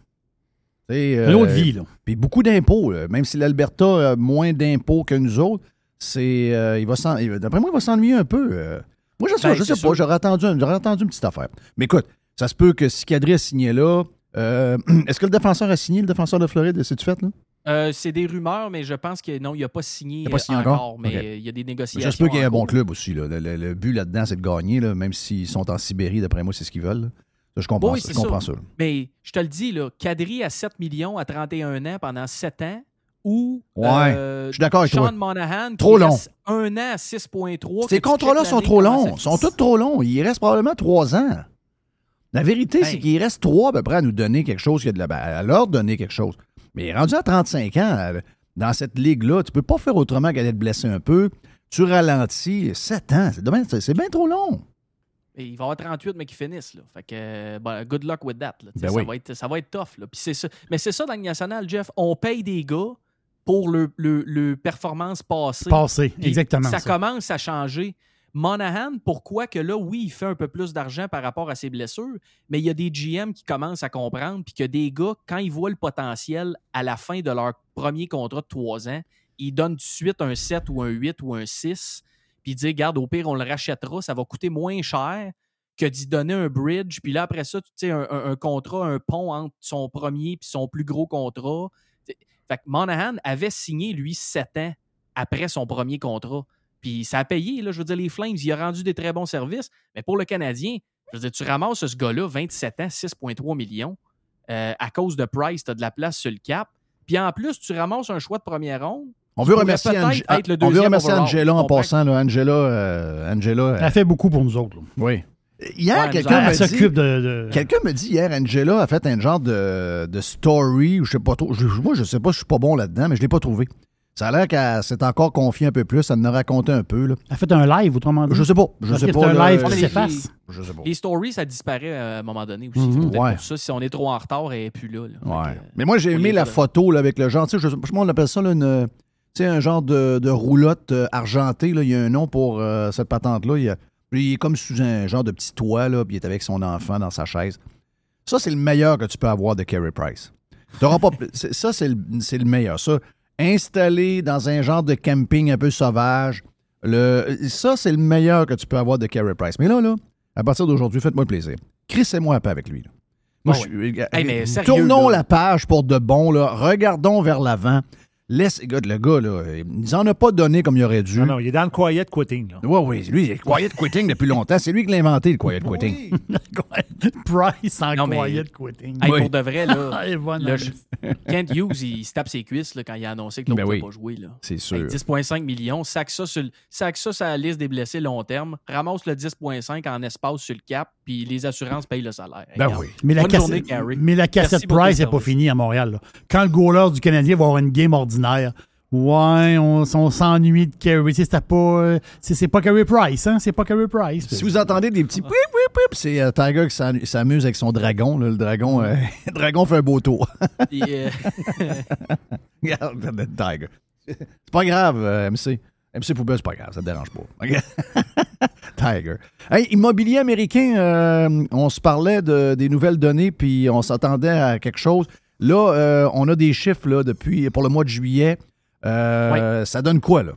C'est, Une autre euh, vie, là. Puis beaucoup d'impôts. Même si l'Alberta a moins d'impôts que nous autres, c'est, euh, il va s'en- il va- d'après moi, il va s'ennuyer un peu. euh. Moi, je sais, Ben, je sais c'est pas. J'aurais attendu, un- j'aurais attendu une petite affaire. Mais écoute, ça se peut que si Kadri a signé là, euh, est-ce que le défenseur a signé, le défenseur de Floride, c'est-tu fait, là? Euh, c'est des rumeurs, mais je pense que non, il n'a pas signé, Il a pas signé euh, encore? mais il y a des négociations. Peut qu'il y ait un bon club aussi. Là. Le, le- le but là-dedans, c'est de gagner, là, même s'ils sont en Sibérie, d'après moi, c'est ce qu'ils veulent. je comprends Oui, ça. Je comprends ça. Mais je te le dis, là, Kadri à 7 millions à 31 ans pendant 7 ans ou Ouais, euh, je suis d'accord avec Sean toi. Monahan Trop long. un an à 6.3. Ces contrats-là sont trop longs. Ils sont tous trop longs. Il reste probablement trois ans. La vérité, Ben. c'est qu'il reste trois à peu près à nous donner quelque chose, a ben, à leur donner quelque chose. Mais rendu à 35 ans, euh, dans cette ligue-là, tu peux pas faire autrement qu'aller te blesser un peu. Tu ralentis. 7 ans, c'est bien trop long. Et il va y avoir 38, mais qui finissent. Là. Fait que, euh, ben, good luck with that. là. Ben ça, oui. va être, ça va être tough. Là. Puis c'est ça. Mais c'est ça dans le national, Jeff. On paye des gars pour le, le, le performance passée. Passé, Puis exactement. Ça, Ça, commence à changer. Monahan, pourquoi que là, oui, il fait un peu plus d'argent par rapport à ses blessures, mais il y a des GM qui commencent à comprendre, puis que des gars, quand ils voient le potentiel à la fin de leur premier contrat de 3 ans, ils donnent tout de suite un 7 ou un 8 ou un 6, puis ils disent, regarde, au pire, on le rachètera, ça va coûter moins cher que d'y donner un bridge, puis là, après ça, tu sais, un, contrat, un pont entre son premier et son plus gros contrat. Fait que Monahan avait signé, lui, 7 ans après son premier contrat. Puis ça a payé, là, je veux dire, les Flames, il a rendu des très bons services. Mais pour le Canadien, je veux dire, tu ramasses ce gars-là, 27 ans, 6,3 millions. euh, à cause de Price, tu as de la place sur le cap. Puis en plus, tu ramasses un choix de première ronde. On veut remercier, peut-être Ange- être le on veut remercier. Angela en passant. là. Angela, euh, Angela euh, Elle fait beaucoup pour nous autres. là. oui. Hier, Ouais, quelqu'un Elle dit... s'occupe de. de- Quelqu'un me dit hier, Angela a fait un genre de, de story, ou je sais pas trop. je- moi, je sais pas, je suis pas bon là-dedans, mais je l'ai pas trouvé. Ça a l'air qu'elle s'est encore confiée un peu plus, elle en a raconté un peu. Là. Elle fait un live, autrement dit. Je sais pas. Je Parce sais pas. c'est un live euh, qui les- s'efface. Je sais pas. Les stories, ça disparaît euh, à un moment donné aussi. Mhm. Ouais. pour ça, si on est trop en retard, elle n'est plus là. Ouais. euh, Mais moi, j'ai aimé la photo là, avec le genre, tu sais, je on appelle ça, là, une, sais, un genre de, de roulotte euh, argentée. Là. Il y a un nom pour euh, cette patente-là. Il, a- est comme sous un genre de petit toit, là, puis il est avec son enfant dans sa chaise. Ça, c'est le meilleur que tu peux avoir de Carey Price. T'auras pas, c'est- ça, c'est le, c'est le meilleur. Ça, installé dans un genre de camping un peu sauvage, le, ça, c'est le meilleur que tu peux avoir de Carey Price. Mais là, là, à partir d'aujourd'hui, faites-moi plaisir. Crissez-moi un peu avec lui. là. Moi, je suis- Hey, mais sérieux, Tournons là. la page pour de bon. Là. Regardons vers l'avant. Laisse, le gars, là, il en a pas donné comme il aurait dû. Non, non, il est dans le quiet quitting. Là. Oui, oui, lui, il est quiet quitting depuis longtemps. C'est lui qui l'a inventé, le quiet quitting. Price en Non, mais- quiet quitting. Hey, Oui. Pour de vrai, là, Ah, là, hein. Kent Hughes, il se tape ses cuisses là, quand il a annoncé que l'autre Ben ne oui. pas jouer. Là. C'est Hey, sûr. 10,5 millions, sac ça, sur, le- sac ça sur la liste des blessés long terme, ramasse le 10,5 en espace sur le cap, puis les assurances payent le salaire. Ben regarde. oui. Mais la, cassette, journée, Carey. mais la cassette Merci pour Price n'est pas finie à Montréal. là. Quand le goaler du Canadien va avoir une game ordinaire, ouais, on, on s'ennuie de Carey. Tu sais, C'était pas, euh, c'est, c'est pas Carey Price, hein? C'est pas Carey Price. Si vous entendez des petits pip, pip, pip, c'est euh, Tiger qui s'amuse avec son dragon. là. Le dragon, euh, le dragon fait un beau tour. Euh, Regarde, le Tiger. C'est pas grave, euh, MC. MC Poubelle, c'est pas grave, ça te dérange pas. Tiger. Hey, immobilier américain, euh, on se parlait de- des nouvelles données, puis on s'attendait à quelque chose. Là, euh, on a des chiffres là, depuis pour le mois de juillet. Euh, Ça donne quoi, là?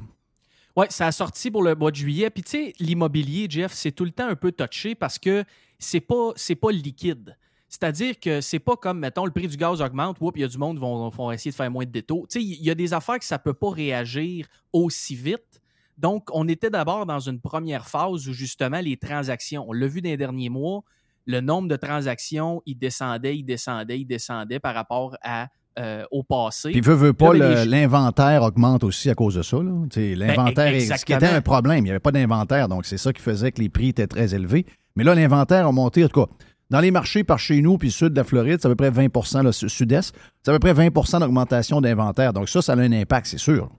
Oui, ça a sorti pour le mois de juillet. Puis tu sais, l'immobilier, Jeff, c'est tout le temps un peu touché parce que c'est pas, c'est pas liquide. C'est-à-dire que c'est pas comme, mettons, le prix du gaz augmente, il y a du monde qui vont, vont essayer de faire moins de détaux. Tu sais, il y a des affaires que ça peut pas réagir aussi vite. Donc, on était d'abord dans une première phase où justement les transactions, on l'a vu dans les derniers mois, le nombre de transactions, il descendait, il descendait, il descendait par rapport à, euh, au passé. Puis, veut, veut pas, ben, le- les- l'inventaire augmente aussi à cause de ça. sais, L'inventaire, ce qui était un problème, il n'y avait pas d'inventaire, donc c'est ça qui faisait que les prix étaient très élevés. Mais là, l'inventaire a monté, en tout cas, dans les marchés par chez nous, puis sud de la Floride, c'est à peu près 20 le sud-est, c'est à peu près 20% d'augmentation d'inventaire. Donc ça, ça a un impact, c'est sûr.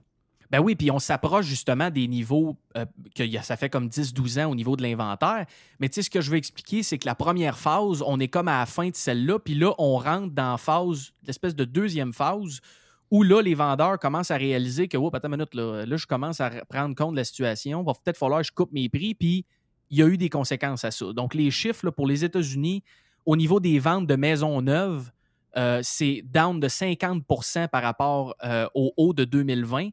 Ben oui, puis on s'approche justement des niveaux euh, que ça fait comme 10-12 ans au niveau de l'inventaire. Mais tu sais, ce que je veux expliquer, c'est que la première phase, on est comme à la fin de celle-là, puis là, on rentre dans phase, l'espèce de deuxième phase, où là, les vendeurs commencent à réaliser que, oh, attends une là, je commence à prendre compte de la situation, va peut-être falloir que je coupe mes prix, puis il y a eu des conséquences à ça. Donc, les chiffres pour les États-Unis, au niveau des ventes de maisons neuves, euh, c'est down de 50% par rapport euh, au haut de 2020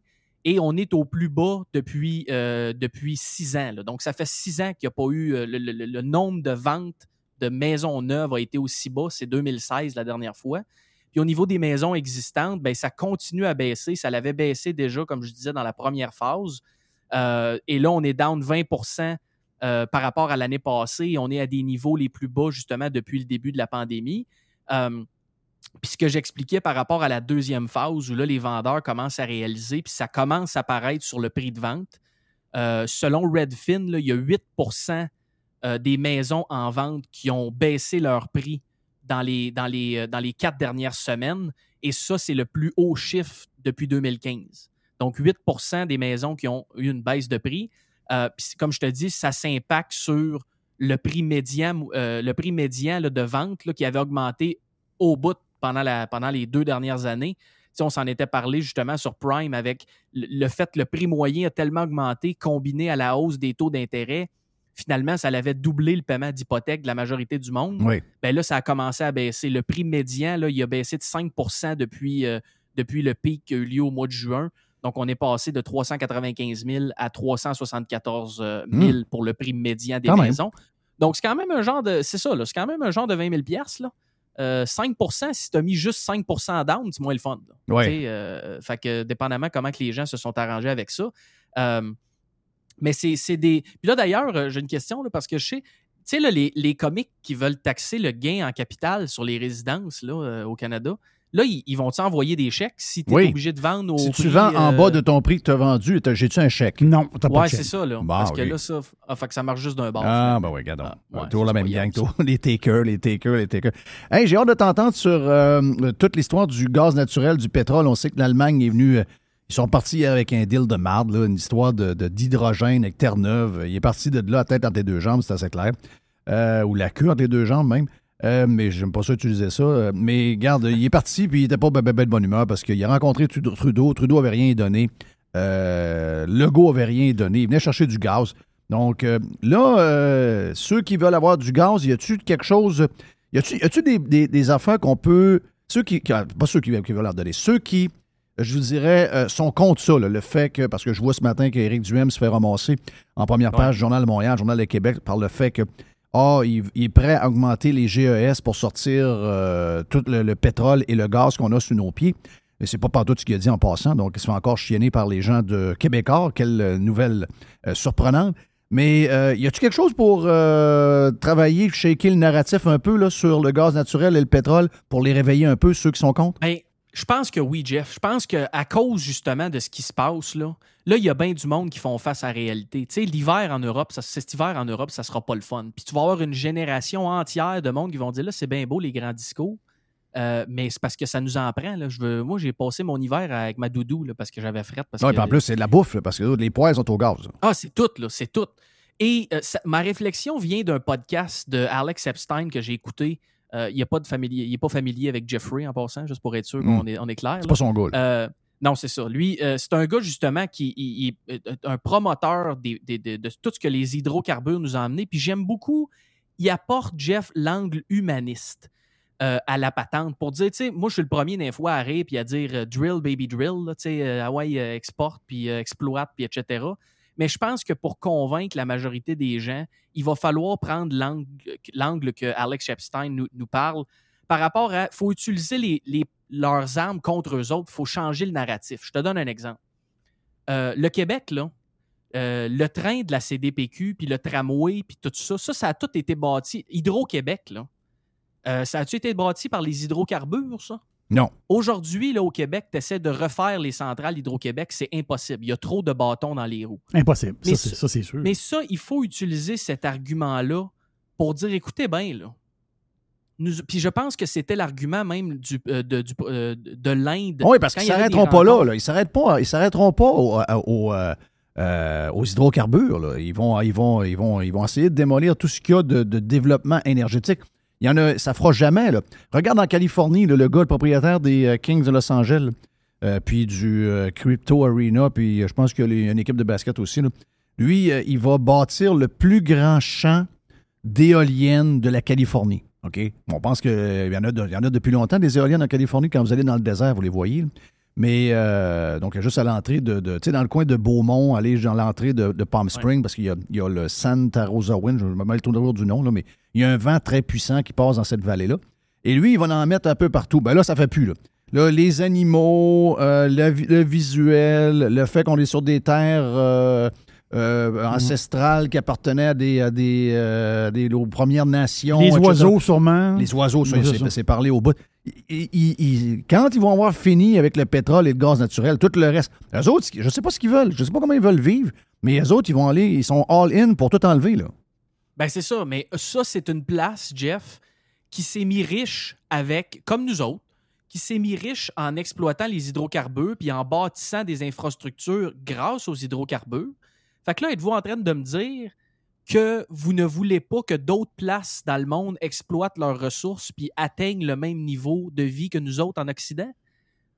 et on est au plus bas depuis, euh, depuis six ans. Donc, ça fait six ans qu'il n'y a pas eu euh, le, le- le nombre de ventes de maisons neuves a été aussi bas. C'est 2016 la dernière fois. Puis au niveau des maisons existantes, ben, ça continue à baisser. Ça l'avait baissé déjà, comme je disais, dans la première phase. Euh, et là, on est down 20% euh, par rapport à l'année passée. On est à des niveaux les plus bas, justement, depuis le début de la pandémie. Puis ce que j'expliquais par rapport à la deuxième phase, où là, les vendeurs commencent à réaliser, puis ça commence à apparaître sur le prix de vente. Euh, selon Redfin, il y a 8% euh, des maisons en vente qui ont baissé leur prix dans les, dans les, euh, dans les quatre dernières semaines. Et ça, c'est le plus haut chiffre depuis 2015. Donc, 8% des maisons qui ont eu une baisse de prix. puis comme je te dis, ça s'impacte sur le prix médian, le prix médian là, de vente là, qui avait augmenté au bout pendant, la, pendant les deux dernières années. Tu sais, on s'en était parlé justement sur Prime avec le, fait que le prix moyen a tellement augmenté combiné à la hausse des taux d'intérêt. Finalement, ça l'avait doublé le paiement d'hypothèque de la majorité du monde. Oui. Ben là, ça a commencé à baisser. Le prix médian, là, il a baissé de 5 depuis, euh, depuis le pic qui a eu lieu au mois de juin. Donc, on est passé de 395 000 à 374 000 Hmm. pour le prix médian des Quand même. maisons. Donc, c'est quand même un genre de. C'est ça, là. C'est quand même un genre de 20 000 là. Euh, 5% si tu as mis juste 5% down, c'est moins le fun. Ouais. Euh, fait que dépendamment comment que les gens se sont arrangés avec ça. Euh, mais c'est des. Puis là, d'ailleurs, euh, j'ai une question là, parce que je sais. Tu sais, les, les comiques qui veulent taxer le gain en capital sur les résidences là, euh, au Canada, là, ils, ils vont-tu envoyer des chèques si tu es Oui. obligé de vendre au Si tu vends en euh, bas de ton prix que tu as vendu, t'as- j'ai-tu un chèque? Non, t'as pas Ouais, de chèque. c'est ça, là. Bon, parce que là, ça. Ah, fait que ça marche juste d'un bord. Ah, ben oui, regarde. donc. Ah, ouais, toujours la même gang, les takers, les takers, les takers. Hey, j'ai hâte de t'entendre sur euh, toute l'histoire du gaz naturel, du pétrole. On sait que l'Allemagne est venue. euh, ils sont partis avec un deal de marde, là, une histoire de, de- d'hydrogène avec Terre-Neuve. Il est parti de là, la tête entre les deux jambes, c'est assez clair. Euh, ou la queue entre les deux jambes, même. Euh, mais j'aime pas ça utiliser ça. Euh, Mais regarde, il est parti, puis il était pas ben, ben, ben de bonne humeur parce qu'il a rencontré Trudeau. Trudeau, avait rien donné. Euh, Legault avait rien donné. Il venait chercher du gaz. Donc euh, là, ceux qui veulent avoir du gaz, y a-tu quelque chose. Y a-tu, des, des- des affaires qu'on peut. Ceux qui. qui- Pas ceux qui, qui veulent leur donner. Ceux qui, je vous dirais, euh, sont contre ça. là, le fait que. Parce que je vois ce matin qu'Éric Duhem se fait ramasser en première page du Journal de Montréal, Journal de Québec, par le fait que. Ah, il, il est prêt à augmenter les GES pour sortir euh, tout le, le pétrole et le gaz qu'on a sous nos pieds. Mais c'est pas partout ce qu'il a dit en passant, donc il se fait encore chienner par les gens de Québécois. Quelle euh, nouvelle euh, surprenante. Mais y a-tu quelque chose pour travailler, shaker le narratif un peu sur le gaz naturel et le pétrole pour les réveiller un peu, ceux qui sont contre? Ben, je pense que oui, Jeff. Je pense qu'à cause justement de ce qui se passe là, là, il y a bien du monde qui font face à la réalité. Tu sais, l'hiver en Europe, ça, cet hiver en Europe, ça sera pas le fun. Puis tu vas avoir une génération entière de monde qui vont dire là, c'est bien beau les grands discours. euh, mais c'est parce que ça nous en prend. Là. Je veux, moi, j'ai passé mon hiver avec ma doudou là, parce que j'avais fret. Parce Oui, que, puis en plus, c'est de la bouffe, là, parce que les poils sont au gaz. ah, c'est tout, là, c'est tout. Et euh, ça- ma réflexion vient d'un podcast de Alex Epstein que j'ai écouté. Euh, il n'est pas, familier- pas familier avec Jeffrey en passant, juste pour être sûr qu'on est, on est clair. C'est pas son goal. Euh, non, c'est ça. Lui, euh, c'est un gars justement qui est un promoteur de tout ce que les hydrocarbures nous ont amené. Puis j'aime beaucoup, il apporte, Jeff, l'angle humaniste euh, à la patente pour dire, tu sais, moi je suis le premier des fois à rire puis à dire euh, drill, baby drill, tu sais, euh, Hawaii euh, exporte puis euh, exploite puis etc. Mais je pense que pour convaincre la majorité des gens, il va falloir prendre l'angle que Alex Epstein nous parle par rapport à. faut utiliser les, les- leurs armes contre eux autres, il faut changer le narratif. Je te donne un exemple. Euh, le Québec, là, euh, le train de la CDPQ, puis le tramway, puis tout ça, ça, ça a tout été bâti. Hydro-Québec, là, euh, ça a-tu été bâti par les hydrocarbures, ça? Non. Aujourd'hui, là, au Québec, tu essaies de refaire les centrales Hydro-Québec, c'est impossible. Il y a trop de bâtons dans les roues. Impossible. Mais ça, c'est sûr. Mais ça, il faut utiliser cet argument-là pour dire, écoutez bien, là. Nous- puis je pense que c'était l'argument même du, euh, de, du- euh, de l'Inde. Oui, parce qu'ils avait s'arrêteront pas là. Ils. Ils s'arrêteront pas au- au- euh, aux hydrocarbures. là. Ils, vont, ils, vont, ils, vont, ils vont essayer de démolir tout ce qu'il y a de, de développement énergétique. Il y en a, ça fera jamais. Là. Regarde en Californie, le gars, le propriétaire des euh, Kings de Los Angeles, puis du Crypto Arena, puis je pense qu'il y a une équipe de basket aussi. Lui, il va bâtir le plus grand champ d'éoliennes de la Californie. OK? On pense qu'il y, en a de- il y en a depuis longtemps des éoliennes en Californie. Quand vous allez dans le désert, vous les voyez. Mais euh, donc, juste à l'entrée de, de- tu sais, dans le coin de Beaumont, aller dans l'entrée de, de Palm Springs, parce qu'il y y a le Santa Rosa Wind, je me mêle toujours du nom, là, mais il y a un vent très puissant qui passe dans cette vallée-là. Et lui, il va en mettre un peu partout. Ben là, ça fait plus, là. Là, les animaux, euh, le, le visuel, le fait qu'on est sur des terres euh, euh, ancestrales qui appartenaient à des, à des, euh, des- aux Premières Nations. Les etc. oiseaux, sûrement. Les oiseaux, ça, c'est parlé au bout. Ils- ils- ils- quand ils vont avoir fini avec le pétrole et le gaz naturel, tout le reste, eux autres, je ne sais pas ce qu'ils veulent, je ne sais pas comment ils veulent vivre, mais eux autres, ils vont aller, ils sont all-in pour tout enlever. Là. Ben, c'est ça. Mais ça, c'est une place, Jeff, qui s'est mis riche avec, comme nous autres, qui s'est mis riche en exploitant les hydrocarbures puis en bâtissant des infrastructures grâce aux hydrocarbures. Fait que là, êtes-vous en train de me dire que vous ne voulez pas que d'autres places dans le monde exploitent leurs ressources puis atteignent le même niveau de vie que nous autres en Occident?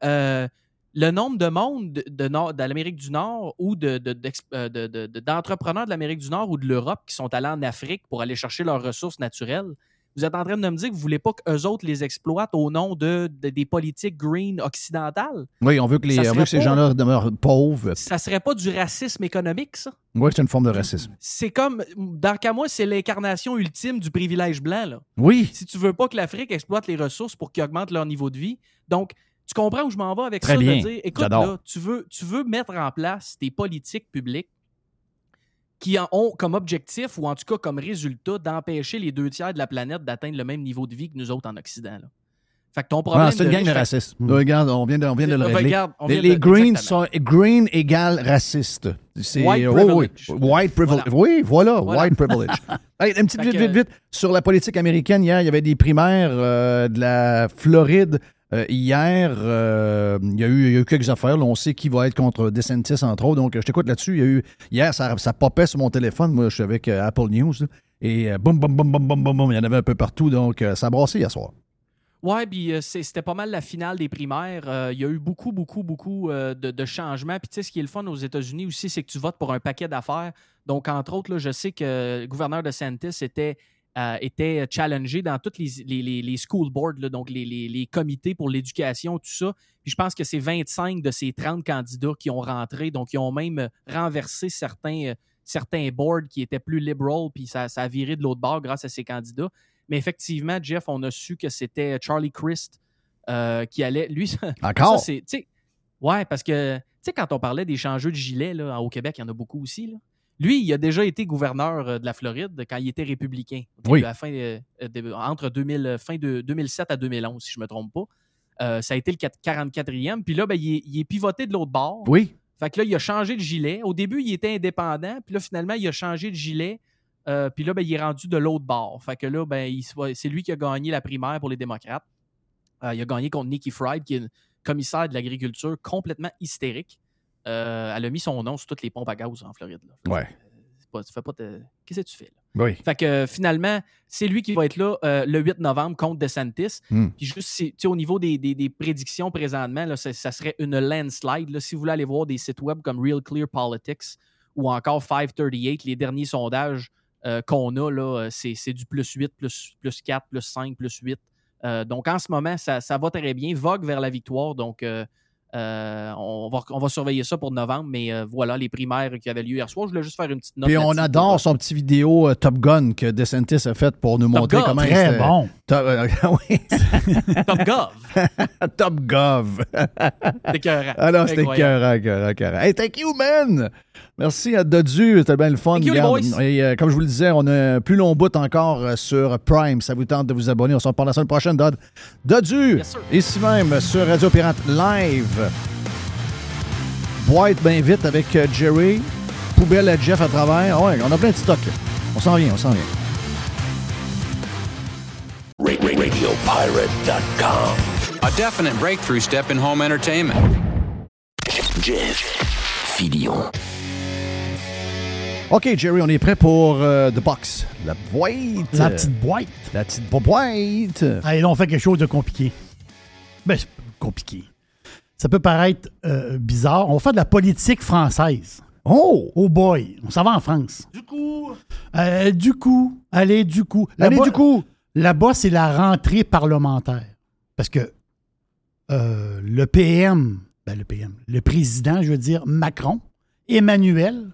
Euh, le nombre de monde de, l'Amérique du Nord ou euh, de- de- de- d'entrepreneurs de l'Amérique du Nord ou de l'Europe qui sont allés en Afrique pour aller chercher leurs ressources naturelles, vous êtes en train de me dire que vous voulez pas qu'eux autres les exploitent au nom de, de- des politiques green occidentales? Oui, on veut que, les, on veut que ces gens-là demeurent pauvres. Ça serait pas du racisme économique, ça? Oui, c'est une forme de racisme. C'est comme, dans le cas moi, c'est l'incarnation ultime du privilège blanc. Là. Oui, Si tu veux pas que l'Afrique exploite les ressources pour qu'ils augmentent leur niveau de vie, donc tu comprends où je m'en vais avec Très ça, bien. de dire, écoute, là, tu veux, tu veux mettre en place des politiques publiques qui en ont comme objectif, ou en tout cas comme résultat, d'empêcher les deux tiers de la planète d'atteindre le même niveau de vie que nous autres en Occident. là. Fait que ton problème... Ah, c'est une gang de racistes. Regarde, on vient de, on vient de le régler. regarde, on les vient de- les Greens sont green égale raciste. C'est- White oui, oui. privilege. White privilege. Voilà. Oui, voilà, Voilà. white privilege. Hey, une petite vite, que- vite, vite. Sur la politique américaine, hier, il y avait des primaires euh, de la Floride. Euh, hier, euh, il, y a eu, il y a eu quelques affaires. on sait qui va être contre DeSantis, entre autres. Donc, je t'écoute là-dessus. Il y a eu, hier, ça, ça popait sur mon téléphone. Moi, je suis avec euh, Apple News. et boum, boum, boum, boum, boum, boum, boum. Il y en avait un peu partout. Donc, ça a brassé hier soir. Ouais, puis c'était pas mal la finale des primaires. Il y a eu beaucoup, beaucoup, beaucoup de, changements. Puis tu sais, ce qui est le fun aux États-Unis aussi, c'est que tu votes pour un paquet d'affaires. Donc, entre autres, là, je sais que le gouverneur de Santis était, euh, était challengé dans toutes les, les, les- les school boards, là, donc les, les- les comités pour l'éducation, tout ça. Puis je pense que c'est 25 de ces 30 candidats qui ont rentré. Donc, ils ont même renversé certains, euh, certains boards qui étaient plus liberal, puis ça, ça a viré de l'autre bord grâce à ces candidats. Mais effectivement, Jeff, on a su que c'était Charlie Christ euh, qui allait. Lui, Encore? ça, Ouais, parce que, tu sais, quand on parlait des changeux de gilet, là, au Québec, il y en a beaucoup aussi. Là. Lui, il a déjà été gouverneur euh, de la Floride quand il était républicain. Oui. à la fin, euh, de- entre 2000, fin de 2007 à 2011, si je ne me trompe pas. Euh, ça a été le 4- 44e. Puis là, ben, il, est, il est pivoté de l'autre bord. Oui. Fait que là, il a changé de gilet. Au début, il était indépendant. Puis là, finalement, il a changé de gilet. Euh, puis là, ben, il est rendu de l'autre bord. Fait que là, ben, c'est lui qui a gagné la primaire pour les démocrates. Euh, il a gagné contre Nikki Fried, qui est une commissaire de l'agriculture complètement hystérique. Euh, elle a mis son nom sur toutes les pompes à gaz en Floride. là. Ouais. Pas- tu fais pas te- Qu'est-ce que tu fais? Là? Oui. Fait que euh, finalement, c'est lui qui va être là euh, le 8 novembre contre DeSantis. Hmm. Puis juste, au niveau des, des- des prédictions présentement, là, ça, ça serait une landslide. là. Si vous voulez aller voir des sites web comme Real Clear Politics ou encore 538, les derniers sondages euh, qu'on a, là, euh, c'est, c'est du plus 8, plus, plus 4, plus 5, plus 8. Euh, donc en ce moment, ça, ça va très bien, vogue vers la victoire. Donc euh, euh, on, va, on va surveiller ça pour novembre. Mais euh, voilà les primaires qui avaient lieu hier soir. Je voulais juste faire une petite note. Puis on adore pour- son petit vidéo euh, Top Gun que DeSantis a fait pour nous montrer comment il Très était- bon. Top, euh, oui, Top Gov. Top Gov. C'est écœurant. Ah non, c'était écœurant, écœurant, écœurant. Hey, thank you, man! Merci à Dodu, c'était bien le fun. Thank you. Et euh, comme je vous le disais, on a un plus long bout encore euh, sur Prime. Ça vous tente de vous abonner? On se reparle la semaine prochaine, Dodd. Dodu, Yes, ici même sur Radio Pirate Live. Boîte bien vite avec euh, Jerry. Poubelle à Jeff à travers. Ouais, on a plein de stock. On s'en vient, on s'en vient. Ra- ra- RadioPirate.com. A definite breakthrough step in home entertainment. Jeff Filion. OK, Jerry, on est prêt pour euh, The Box. La boîte. La petite boîte. La petite boîte. Allez, là, on fait quelque chose de compliqué. Ben, compliqué. Ça peut paraître euh, bizarre. On va faire de la politique française. Oh! Oh boy, on s'en va en France. Du coup, Euh, du coup, allez, du coup. Allez, du coup. Là-bas, c'est la rentrée parlementaire. Parce que euh, le PM, ben le PM, le président, je veux dire, Macron, Emmanuel,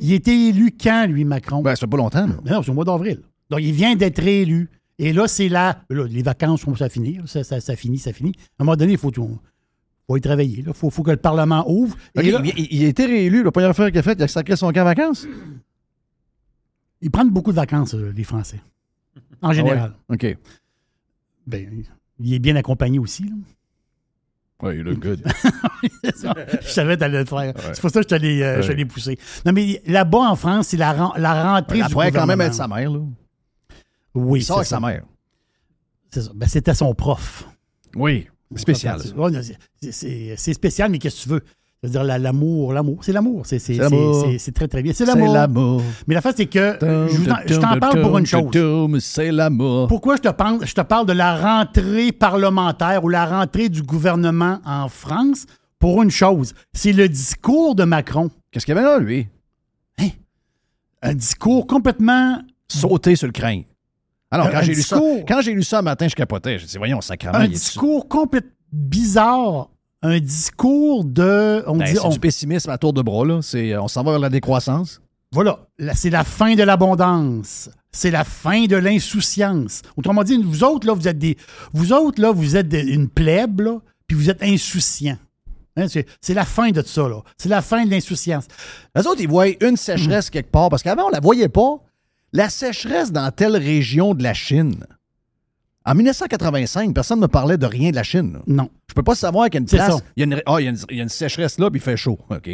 il était élu quand, lui, Macron? Ben, ça fait pas longtemps, là. Non, c'est au mois d'avril. Donc, il vient d'être réélu. Et là, c'est là, là, les vacances commencent à finir. Ça, ça, ça finit, ça finit. À un moment donné, il faut, faut y travailler. Il faut, faut que le Parlement ouvre. Là, il, il a été réélu. La première affaire qu'il a faite, il a sacré son camp vacances? ils prennent beaucoup de vacances, euh, les Français. En général. OK. Ben, il est bien accompagné aussi. là. Oui, il est good. Ça. je savais que t'allais le faire. C'est pour ça que je te l'ai euh, poussé. Non, mais là-bas, en France, c'est la, la rentrée Il du pourrait quand même gouvernement. être sa mère. Là. Oui, Il sort avec ça. sa mère. C'est ça. Ben, C'était son prof. Oui. Spécial. Ouais, c'est spécial, mais qu'est-ce que tu veux? Je veux dire, la- l'amour, l'amour, c'est l'amour. C'est c'est- l'amour. très, très bien. C'est C'est l'amour. l'amour. Mais la face, c'est que je, t'en parle pour une chose. C'est l'amour. Pourquoi je te, parle, je te parle de la rentrée parlementaire ou la rentrée du gouvernement en France? Pour une chose, c'est le discours de Macron. Qu'est-ce qu'il y avait là, lui? Un discours complètement Sauter sur le crâne. Alors, quand j'ai lu ça, quand j'ai lu ça un matin, je capotais. Je dis, voyons, sacrément. un discours complètement bizarre. Un discours de. On Ben, dit, c'est on- du pessimisme à tour de bras, là. C'est, euh, on s'en va vers la décroissance. Voilà, là, c'est la fin de l'abondance. C'est la fin de l'insouciance. Autrement dit, vous autres, là, vous êtes des. Vous autres, là, vous êtes des- une plèbe, là, puis vous êtes insouciants. Hein, c'est, c'est la fin de ça, là. C'est la fin de l'insouciance. Les autres, ils voient une sécheresse Hmm. quelque part, parce qu'avant, on la voyait pas. La sécheresse dans telle région de la Chine. En 1985, personne ne me parlait de rien de la Chine. là. Non. Je peux pas savoir qu'il y a une C'est place. ça. Il y a une, ah, il y a une- il y a une sécheresse là, puis il fait chaud. OK.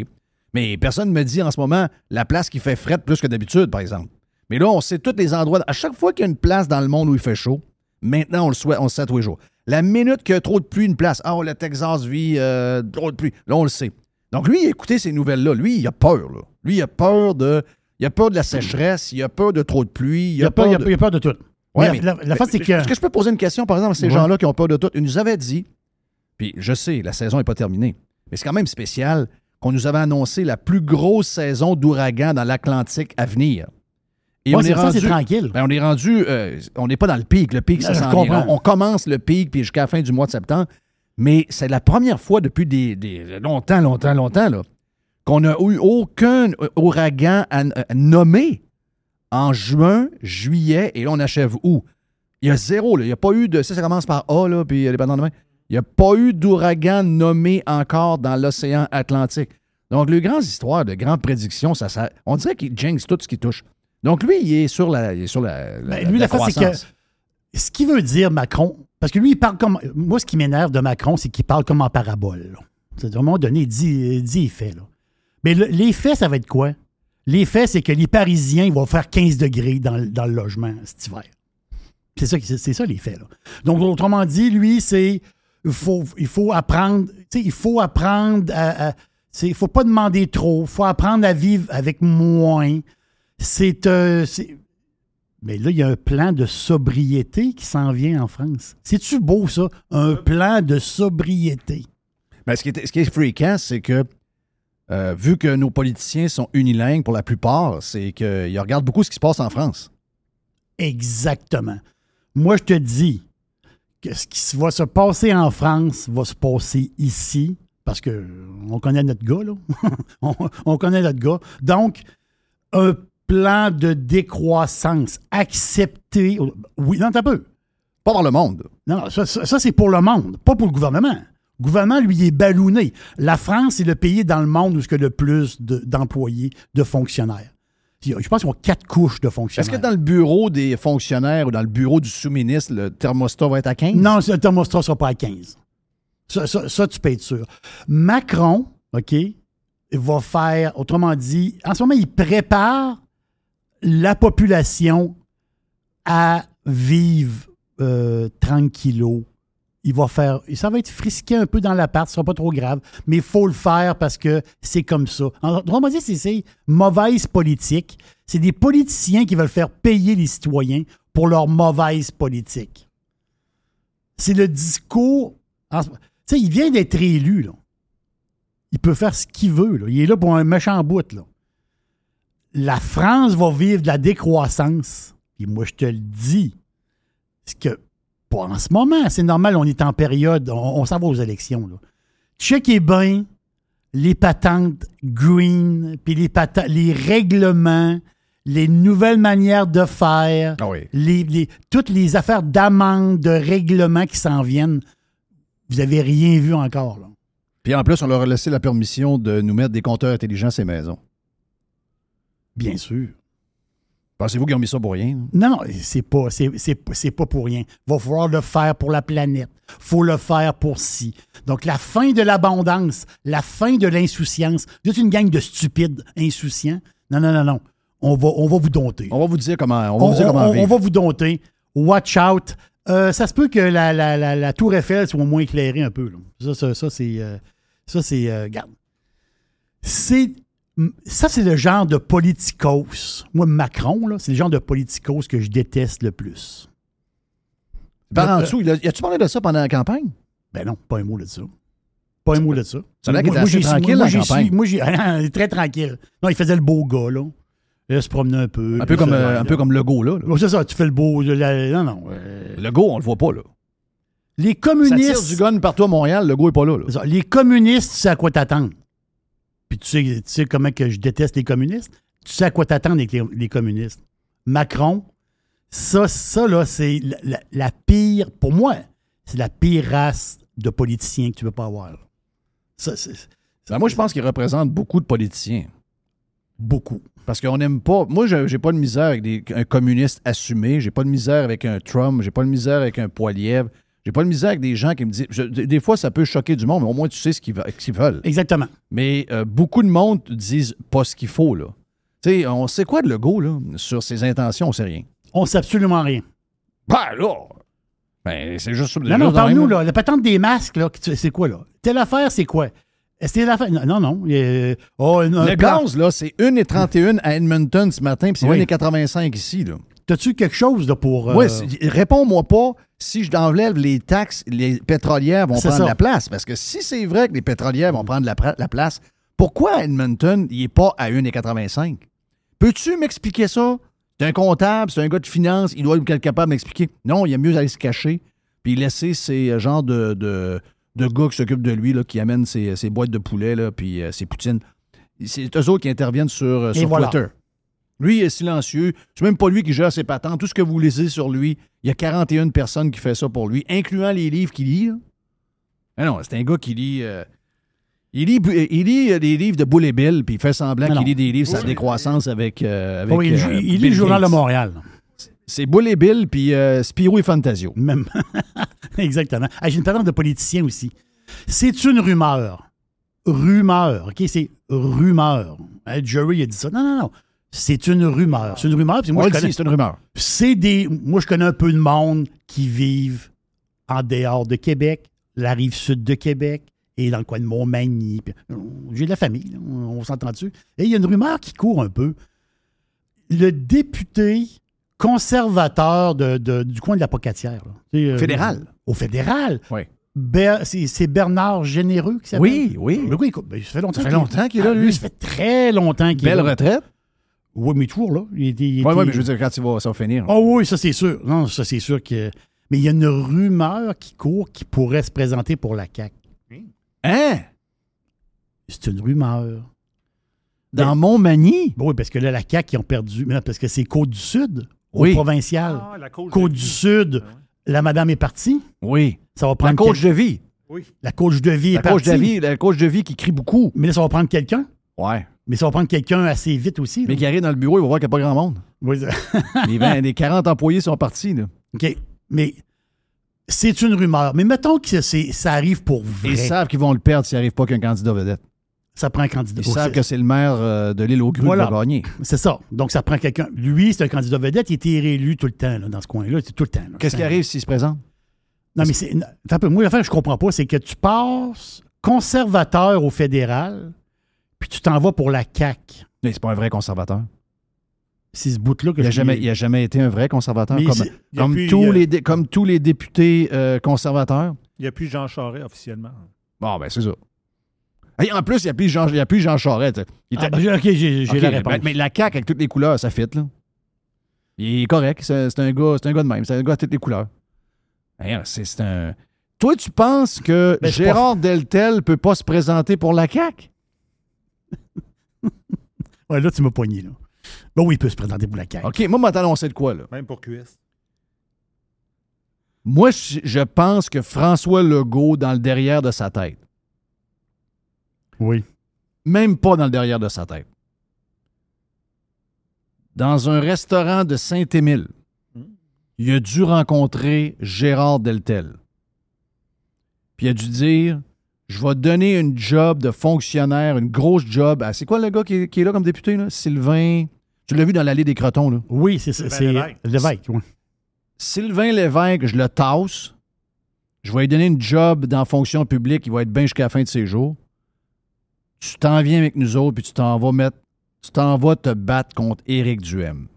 Mais personne ne me dit en ce moment la place qui fait frette plus que d'habitude, par exemple. Mais là, on sait tous les endroits. À chaque fois qu'il y a une place dans le monde où il fait chaud, maintenant, on le, souhaite, on le sait tous les jours. La minute qu'il y a trop de pluie, une place. Ah, le Texas vit euh, trop de pluie. Là, on le sait. Donc, lui, écoutez ces nouvelles-là. Lui, il a peur. Là. Lui, il a peur de. Il a peur de la sécheresse, il a peur de trop de pluie, Il a, peur, il y a- de- il y a peur de tout. Ouais, Mais la, la, face, c'est que. Est-ce que je peux poser une question, par exemple, à ces Ouais. gens-là qui ont peur de tout? Ils nous avaient dit, puis je sais, la saison n'est pas terminée, mais c'est quand même spécial qu'on nous avait annoncé la plus grosse saison d'ouragan dans l'Atlantique à venir. Et Ouais, on est ça, rendu, tranquille. ben, on est rendu, euh, on n'est pas dans le pic. Le pic, ça s'en. On, on commence le pic, puis jusqu'à la fin du mois de septembre. Mais c'est la première fois depuis des, des- longtemps, longtemps, longtemps, là, qu'on n'a eu aucun ouragan à, à nommer en juin, juillet, et là, on achève où? Il y a zéro, là. Il n'y a pas eu de. Ça, ça commence par A, là, puis dépendant de main. Il n'y a pas eu d'ouragan nommé encore dans l'océan Atlantique. Donc, les grandes histoires de grandes prédictions, ça, ça on dirait qu'il jinx tout ce qui touche. Donc, lui, il est sur la, il est sur la, la, Ben, lui, la c'est que-. Ce qui veut dire Macron, parce que lui, il parle comme. Moi, ce qui m'énerve de Macron, c'est qu'il parle comme en parabole. C'est-à-dire, à un moment donné, il dit, il dit faits. Là. Mais le- les faits, ça va être quoi? Les faits, c'est que les Parisiens vont faire 15 degrés dans, le- logement cet hiver. C'est ça, c'est ça les faits. Là. Donc, autrement dit, lui, c'est. Il faut, apprendre. Il faut apprendre à. il faut pas demander trop. Il faut apprendre à vivre avec moins. C'est. euh, mais là, il y a un plan de sobriété qui s'en vient en France. C'est-tu beau, ça? Un plan de sobriété. Ben, ce, qui est, ce qui est fréquent, c'est que, euh, vu que nos politiciens sont unilingues pour la plupart, c'est qu'ils regardent beaucoup ce qui se passe en France. Exactement. Moi, je te dis que ce qui va se passer en France va se passer ici, parce que on connaît notre gars, là. on, on connaît notre gars. Donc, un plan de décroissance accepté. Oui, non, t'as peu. Pas par le monde. Non, ça, ça, c'est pour le monde, pas pour le gouvernement. Le gouvernement, lui, est ballonné. La France est le pays dans le monde où il y a le plus de- d'employés, de, fonctionnaires. Je pense qu'ils ont quatre couches de Est-ce fonctionnaires. que dans le bureau des fonctionnaires ou dans le bureau du sous-ministre, le thermostat va être à 15? Non, le thermostat ne sera pas à 15. Ça, ça- ça, tu peux être sûr. Macron, OK, va faire, autrement dit, en ce moment, il prépare la population à vivre euh, tranquillo. Il va faire, ça va être frisqué un peu dans l'appart, ce sera pas trop grave, mais il faut le faire parce que c'est comme ça. En- Autrement dit, c'est- mauvaise politique. C'est des politiciens qui veulent faire payer les citoyens pour leur mauvaise politique. C'est le discours. Tu sais, il vient d'être élu, là. Il peut faire ce qu'il veut, là. Il est là pour un méchant bout, là. La France va vivre de la décroissance. Et moi, je te le dis. Que, pas en ce moment, c'est normal, on est en période, on, on s'en va aux élections, là. Checkez bien? Les patentes green, puis les, pata- les règlements, les nouvelles manières de faire, Ah oui. les, les- toutes les affaires d'amende, de règlement qui s'en viennent, vous avez rien vu encore. Là. Puis en plus, on leur a laissé la permission de nous mettre des compteurs intelligents à ces maisons. Bien sûr. Pensez-vous qu'ils ont mis ça pour rien? Non, non, c'est pas, c'est, c'est- c'est pas pour rien. Va falloir le faire pour la planète. faut le faire pour si. Donc, la fin de l'abondance, la fin de l'insouciance. Vous êtes une gang de stupides insouciants. Non, non, non, non. On va, on va vous dompter. On va vous dire comment, on va On, vous dire comment on- va vous dompter. Watch out. Euh, ça se peut que la, la- la- la tour Eiffel soit moins éclairée un peu. là. Ça, ça, ça, c'est. euh, ça, c'est. euh, regarde. C'est. Ça, c'est le genre de politicos. Moi, Macron, là, c'est le genre de politicos que je déteste le plus. Par en Euh, dessous, il a- as-tu parlé de ça pendant la campagne? Ben non, pas un mot de ça. Pas un mot de ça. Ça l'air qu'il était Moi, assez j'ai- tranquille, moi, la campagne. Moi, j'ai. il est très tranquille. Non, il faisait le beau gars, là. Il se promenait un peu. Un peu comme, ça, euh, là. un peu comme Legault, là. là. C'est ça, tu fais le beau. la- non, non. euh, Legault, on le voit pas, là. les Ça communistes. tire du gun partout à Montréal, Legault est pas là. là. C'est ça. Les communistes, tu sais à quoi t'attendre. Puis tu sais, tu sais comment que je déteste les communistes? Tu sais à quoi t'attendre avec les, les communistes? Macron, ça, ça là, c'est la, la- la pire, pour moi, c'est la pire race de politiciens que tu peux pas avoir. là. Ça, c'est Ben, moi, je pense qu'il représente beaucoup de politiciens. beaucoup. Parce qu'on n'aime pas. Moi, je- j'ai pas de misère avec des, un communiste assumé. J'ai pas de misère avec un Trump. J'ai pas de misère avec un Poilievre. J'ai pas de misère avec des gens qui me disent. je- des fois, ça peut choquer du monde, mais au moins, tu sais ce qu'ils veulent. Exactement. Mais euh, beaucoup de monde disent pas ce qu'il faut, là. Tu sais, on sait quoi de Legault, là? Sur ses intentions, on sait rien. On sait absolument rien. Ben, là! Ben, c'est juste. Non, non, parle-nous, là. La patente des masques, là, c'est quoi, là? Telle affaire, c'est quoi? Est-ce que c'est l'affaire? Non, non. non. euh, oh, un- un Le plan- gaz, là, c'est 1,31 à Edmonton ce matin, puis c'est Oui. 1,85 ici, là. T'as-tu quelque chose, là, pour. euh, c'est- réponds-moi pas si je t'enlève les taxes, les pétrolières vont prendre ça. la place. Parce que si c'est vrai que les pétrolières vont prendre la, place, pourquoi Edmonton, il n'est pas à 1,85? Peux-tu m'expliquer ça? C'est un comptable, c'est un gars de finance, il doit être capable de m'expliquer. Non, il a mieux aller se cacher, puis laisser ces euh, genres de, de, de gars qui s'occupent de lui, là, qui amènent ses, ses boîtes de poulet, là, puis euh, ses poutines. C'est eux autres qui interviennent sur, euh, sur voilà. Twitter. Lui, il est silencieux. C'est même pas lui qui gère ses patentes. Tout ce que vous lisez sur lui, il y a 41 personnes qui font ça pour lui, incluant les livres qu'il lit. Ah non, c'est un gars qui lit. euh, il lit, il lit euh, des livres de Bull et Bill, puis il fait semblant non. qu'il lit des livres sur la décroissance avec. euh, avec oui, il, euh, il lit le Journal de Montréal. C'est Bull et Bill, puis Spirou et Fantasio. Même. Exactement. Ah, J'ai une patente de politicien aussi. C'est une rumeur. Rumeur. OK? C'est rumeur. Jerry a dit ça. Non, non, non. C'est une rumeur. C'est une rumeur. puis Moi, je le connais, c'est une rumeur. c'est des. Moi, je connais un peu de monde qui vivent en dehors de Québec, la rive sud de Québec et dans le coin de Montmagny. Puis, euh, J'ai de la famille, là, on s'entend dessus. Et il y a une rumeur qui court un peu. Le député conservateur de- de- du coin de la Pocatière. là. Tu sais, euh, Fédéral. Au fédéral. Oui. Ber- c'est c'est Bernard Généreux qui s'appelle? Oui, oui. Mais oui, écoute, ben, ça fait longtemps, Ça fait longtemps qu'il est là, Ah, lui. Ça fait très longtemps qu'il est Belle là. retraite. Oui, mais toujours là. Il était- il Oui, était- oui, mais je veux dire, quand il va, ça va finir. Oh oui, ça c'est sûr. Non, ça c'est sûr que. Mais il y a une rumeur qui court qui pourrait se présenter pour la CAQ. Hein? C'est une rumeur. Dans Montmagny? Ben oui, parce que là, la CAQ, ils ont perdu. Mais non, parce que c'est Côte-du-Sud, au Oui. provincial. Ah, la Côte-du-Sud, Ah ouais. la madame est partie. Oui. Ça va La prendre. coach quel- de vie. Oui. La coach de vie La est coach partie. de vie, la coach de vie qui crie beaucoup. Mais là, ça va prendre quelqu'un? Ouais. Mais ça va prendre quelqu'un assez vite aussi. Mais qui arrive dans le bureau, il va voir qu'il n'y a pas grand monde. Oui, Les, 20 les 40 employés sont partis. Là. OK. Mais c'est une rumeur. Mais mettons que ça arrive pour vrai. Ils savent qu'ils vont le perdre s'il n'arrive pas qu'un candidat vedette. Ça prend un candidat. Ils savent que c'est le maire euh, de l'île aux Grues Voilà. qui va gagner. C'est ça. Donc, ça prend quelqu'un. Lui, c'est un candidat vedette. Il était réélu tout le temps là, dans ce coin-là. C'est tout le temps. Qu'est-ce qui arrive s'il se présente? Non, mais c'est. Moi, l'affaire que je comprends pas, c'est que tu passes conservateur au fédéral, puis tu t'en vas pour la CAQ. Mais c'est pas un vrai conservateur. C'est ce bout-là que Il n'a je jamais, il a jamais été un vrai conservateur. Mais Comme, c'est- il y a comme plus- tous a- les, dé- comme tous les députés euh, conservateurs. Il n'y a plus Jean Charest officiellement. Bon, ben c'est ça. Et en plus, il n'y a plus Jean, il y a plus Jean Charest. Il Ah, ben, OK, j'ai la réponse. ben, mais la CAQ avec toutes les couleurs, ça fit, là. Il est correct. C'est un, gars- c'est un gars de même. C'est un gars à toutes les couleurs. Hein, C'est c'est un. Toi, tu penses que Ben, Gérard Deltel peut pas se présenter pour la CAQ? Ouais, là, tu m'as poigné, là. Ben oui, il peut se présenter pour la CAQ. OK, moi, m'as annoncé de quoi, là? Même pour QS. Moi, je je pense que François Legault, dans le derrière de sa tête, Oui. même pas dans le derrière de sa tête, dans un restaurant de Saint-Émile, il a dû rencontrer Gérard Deltel. Puis il a dû dire Je vais donner une job de fonctionnaire, une grosse job. à- C'est quoi le gars qui est, qui est là comme député, là? Sylvain. Tu l'as vu dans l'allée des crotons, là? Oui, c'est ça. C'est l'évêque. oui. Sylvain Lévesque, je le tasse. Je vais lui donner une job dans la fonction publique. Il va être bien jusqu'à la fin de ses jours. Tu t'en viens avec nous autres, puis tu t'en vas mettre. Tu t'en vas te battre contre Éric Duhem.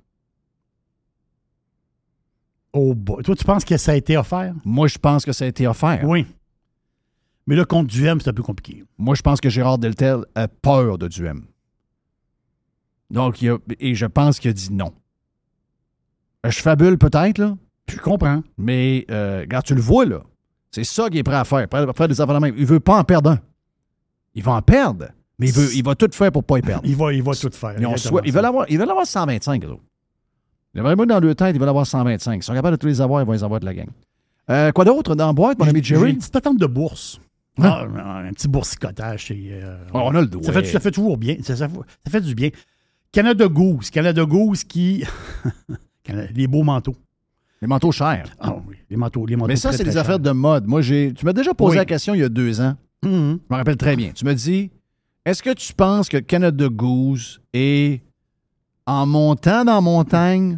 Oh boy. Toi, tu penses que ça a été offert? Moi, je pense que ça a été offert. Oui. Mais là, contre Duhem, c'est un peu compliqué. Moi, je pense que Gérard Deltel a peur de Duhem. Donc, il a- et je pense qu'il a dit non. Euh, Je fabule peut-être, là, Je comprends. mais euh, regarde, tu le vois, là. C'est ça qu'il est prêt à faire. Prêt à faire des affaires de même. Il veut pas en perdre un. Il va en perdre, mais il, veut, il va tout faire pour pas y perdre. Il va, il va tout faire. Ils, ont Exactement soi- ils ça. veulent avoir, ils veulent avoir 125, eux autres. Ils vraiment dans leur tête, ils veulent avoir 125. Ils sont capables de tous les avoir, ils vont les avoir de la gang. Euh, quoi d'autre dans la boîte, mon ami J'ai une Jerry? petite patente de bourse. Hein? Ah, un petit boursicotage. c'est, euh, on a le doigt. ça, fait, ça fait toujours bien. Ça, ça fait- ça fait du bien. Canada Goose. Canada Goose qui. Les beaux manteaux. Les manteaux chers. Ah oui, les manteaux. Les manteaux Mais ça, c'est des affaires de mode. Moi, j'ai. Tu m'as déjà posé Oui. la question il y a deux ans. Mhm. Je me rappelle très bien. Tu me dis est-ce que tu penses que Canada Goose est en montant dans la montagne,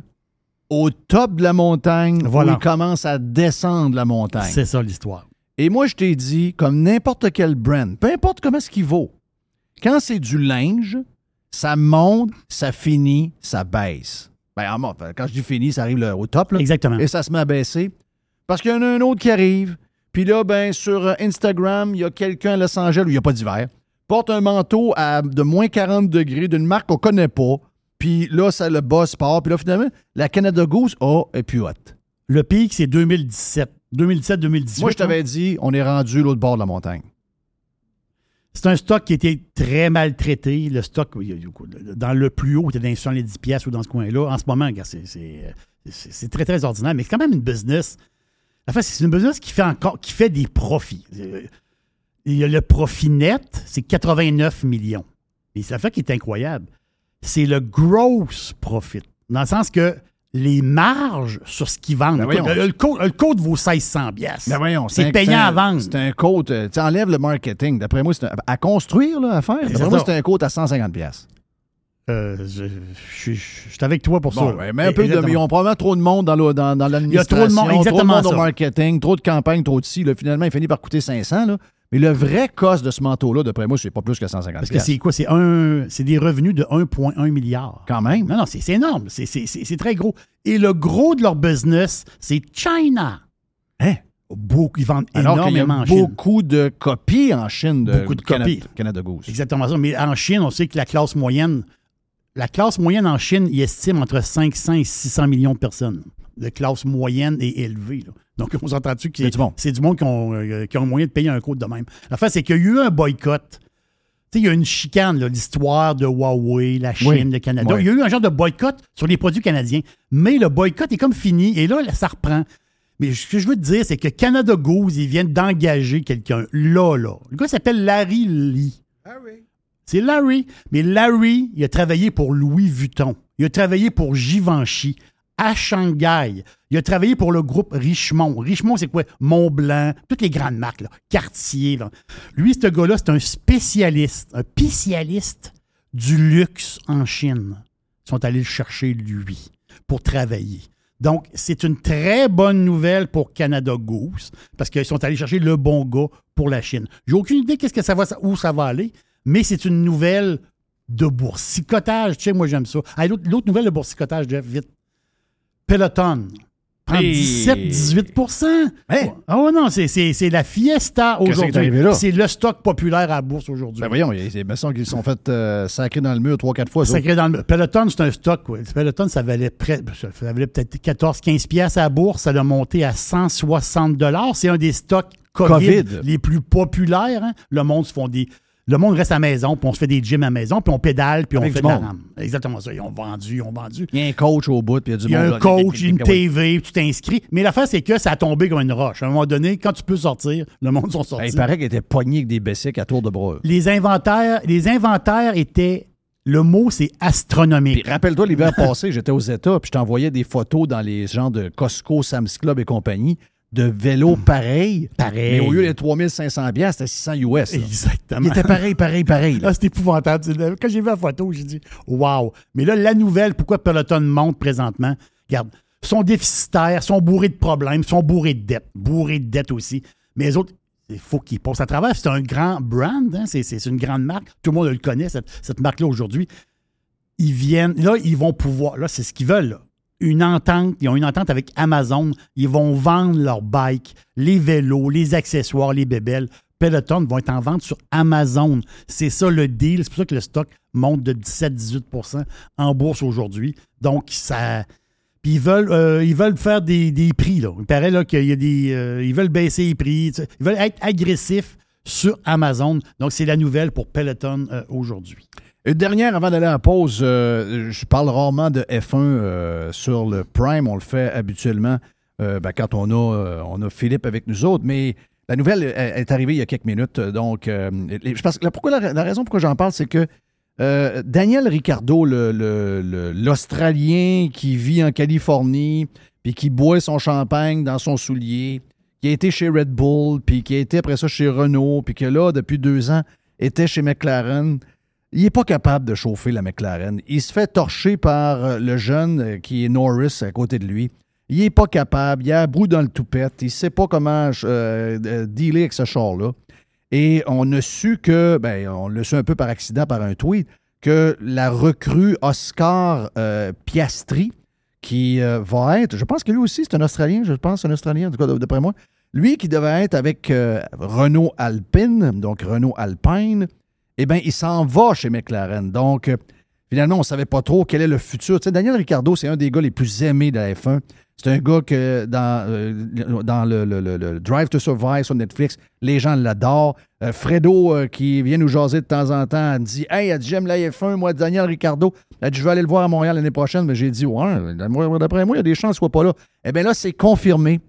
au top de la montagne, Voilà. où il commence à descendre la montagne? C'est ça l'histoire. Et moi, je t'ai dit, comme n'importe quel brand, peu importe comment ce qu'il vaut, quand c'est du linge, ça monte, ça finit, ça baisse. Ben, quand je dis fini, ça arrive là, au top, là, Exactement. et ça se met à baisser. Parce qu'il y en a un autre qui arrive, puis là, ben, sur euh, Instagram, il y a quelqu'un à Los Angeles où il n'y a pas d'hiver, porte un manteau à de moins 40 degrés d'une marque qu'on connaît pas, puis là, ça le boss part, puis là, finalement, la Canada Goose, oh, est plus haute. Le pic, c'est 2017. 2017-2018. Moi, je t'avais dit, on est rendu l'autre bord de la montagne. C'est un stock qui était très maltraité. Le stock, dans le plus haut, était dans les 70 pièces ou dans ce coin-là. En ce moment, regarde, c'est- très, très ordinaire, mais c'est quand même une business. En fait, c'est une business qui fait encore qui fait des profits. Euh, Il y a le profit net, c'est 89 millions. Et la fait qui est incroyable. C'est le gross profit. Dans le sens que les marges sur ce qu'ils vendent. Ben voyons. Écoute, le, le code, le code vaut 1600 pièces. Ben voyons, c'est payant un- à vendre. C'est un côte. euh, Tu enlèves le marketing. D'après moi, c'est un- à construire, là, à faire. D'après C'est moi, c'est un côte à 150$. piastres. Euh, je, je- je- je suis avec toi pour Bon, ça. ben, mais un peu de. Exactement. Ils ont probablement trop de monde dans le- dans- dans l'administration. Il y a trop de monde, Trop de exactement monde au marketing, trop de campagnes, trop de ci. là. Finalement, il finit par coûter 500$. Là. Mais le vrai cost de ce manteau-là, d'après moi, c'est pas plus que 150$. Parce que c'est quoi? C'est un, c'est des revenus de 1,1 milliard. Quand même. Non, non, c'est énorme. C'est- très gros. Et le gros de leur business, c'est China. Hein? Beaucoup, ils vendent Alors qu'il y a énormément en Chine. beaucoup de copies en Chine de Beaucoup de Canada, copies. Canada Goose. Exactement ça. Mais en Chine, on sait que la classe moyenne, la classe moyenne en Chine, il estime entre 500 et 600 millions de personnes. De classe moyenne et élevée. là. Donc, on s'entend-tu que du monde. c'est du monde qui ont, euh, qui ont moyen de payer un code de même. La fait, c'est qu'il y a eu un boycott. Tu sais, il y a une chicane, l'histoire de Huawei, la Chine, Oui. le Canada. Oui. Il y a eu un genre de boycott sur les produits canadiens. Mais le boycott est comme fini et là, là, ça reprend. Mais ce que je veux te dire, c'est que Canada Goose, ils viennent d'engager quelqu'un là, là. Le gars s'appelle Larry Lee. C'est Larry. Mais Larry, il a travaillé pour Louis Vuitton. Il a travaillé pour Givenchy à Shanghai. Il a travaillé pour le groupe Richemont. Richemont, c'est quoi? Montblanc, toutes les grandes marques, là. Cartier. Lui, ce gars-là, c'est un spécialiste, un spécialiste du luxe en Chine. Ils sont allés le chercher, lui, pour travailler. Donc, c'est une très bonne nouvelle pour Canada Goose, parce qu'ils sont allés chercher le bon gars pour la Chine. J'ai aucune idée où ça va aller, mais c'est une nouvelle de boursicotage. Tu sais, moi, j'aime ça. L'autre l'autre nouvelle de boursicotage, Jeff, vite. Peloton. Prend Hey. 17-18 Hey. Ouais, non, c'est- la fiesta qui aujourd'hui. C'est le stock populaire à la bourse aujourd'hui. Ben voyons, il il me semble qu'ils se sont fait euh, dans le mur 3-4 fois. ça. Sacré dans le... Peloton, c'est un stock. ouais. Peloton, ça valait, près... ça valait peut-être 14-15 pièces à la bourse. Ça a monté à 160 C'est un des stocks COVID, COVID. les plus populaires. hein. Le monde se font des, Le monde reste à la maison, puis on se fait des gyms à la maison, puis on pédale, puis on fait de la monde. rame. Exactement ça. Ils ont vendu, ils ont vendu. Il y a un coach au bout, puis il y a du Il y a monde. un coach, une TV, puis tu t'inscris. Mais l'affaire, c'est que ça a tombé comme une roche. À un moment donné, quand tu peux sortir, le monde sont sortis. Il paraît qu'il était pogné avec des bessiques à tour de bras. les inventaires, les inventaires étaient. Le mot, c'est astronomique. rappelle-toi, l'hiver passé, j'étais aux États, puis je t'envoyais des photos dans les gens de Costco, Sam's Club et compagnie de vélos pareils. Pareil. Mais au lieu des 3500 pièces, c'était 600 US. là. Exactement. Il était pareil, pareil, pareil. là. Là, c'est épouvantable. Quand j'ai vu la photo, j'ai dit Wow! Mais là, la nouvelle, pourquoi Peloton monte présentement, regarde, ils sont déficitaires, sont bourrés de problèmes, sont bourrés de dettes, bourrés de dettes aussi. Mais les autres, il faut qu'ils passent à travers. C'est un grand brand, hein, c'est, c'est une grande marque. Tout le monde le connaît, cette, cette marque-là aujourd'hui. Ils viennent, là, ils vont pouvoir, là, c'est ce qu'ils veulent, là. Une entente, ils ont une entente avec Amazon. Ils vont vendre leurs bikes, les vélos, les accessoires, les bébelles. Peloton vont être en vente sur Amazon. C'est ça le deal. C'est pour ça que le stock monte de 17-18% en bourse aujourd'hui. Donc, ça. Puis ils veulent, euh, faire des, prix. Là. Il paraît qu'il y a des. euh, ils veulent baisser les prix. Ils veulent être agressifs sur Amazon. Donc, c'est la nouvelle pour Peloton euh, aujourd'hui. Une dernière avant d'aller à pause. euh, je parle rarement de F1 euh, sur le Prime. On le fait habituellement euh, ben, quand on a, on a Philippe avec nous autres. Mais la nouvelle est, arrivée il y a quelques minutes. Donc, pourquoi la, la raison pourquoi j'en parle, c'est que Daniel Ricardo, l'Australien qui vit en Californie, puis qui boit son champagne dans son soulier, qui a été chez Red Bull, puis qui a été après ça chez Renault, puis que là, depuis deux ans, était chez McLaren. Il n'est pas capable de chauffer la McLaren. Il se fait torcher par euh, le jeune euh, qui est Norris à côté de lui. Il n'est pas capable. Il a un brou dans le toupette. Il ne sait pas comment euh, dealer avec ce char-là. Et on a su que, ben, on l'a su un peu par accident, par un tweet, que la recrue Oscar Piastri, qui va être, je pense que lui aussi, c'est un Australien, je pense, un Australien, en tout cas, d'après moi. Lui qui devait être avec Renault Alpine, donc Renault Alpine, eh bien, il s'en va chez McLaren. Donc, euh, finalement, on ne savait pas trop quel est le futur. Tu Daniel Ricciardo, c'est un des gars les plus aimés de la F1. C'est un gars que dans, euh, le, Drive to Survive sur Netflix, les gens l'adorent. Euh, Fredo, qui vient nous jaser de temps en temps, dit Hey, j'aime la F1, moi, Daniel Ricciardo. Elle dit, je vais aller le voir à Montréal l'année prochaine. Mais j'ai dit Ouais, d'après moi, il y a des chances qu'il ne soit pas là. Eh bien là, c'est confirmé.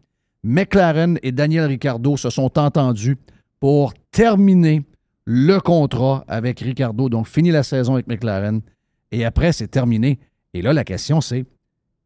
McLaren et Daniel Ricciardo se sont entendus pour terminer le contrat avec Ricardo. Donc, fini la saison avec McLaren. Et après, c'est terminé. Et là, la question, c'est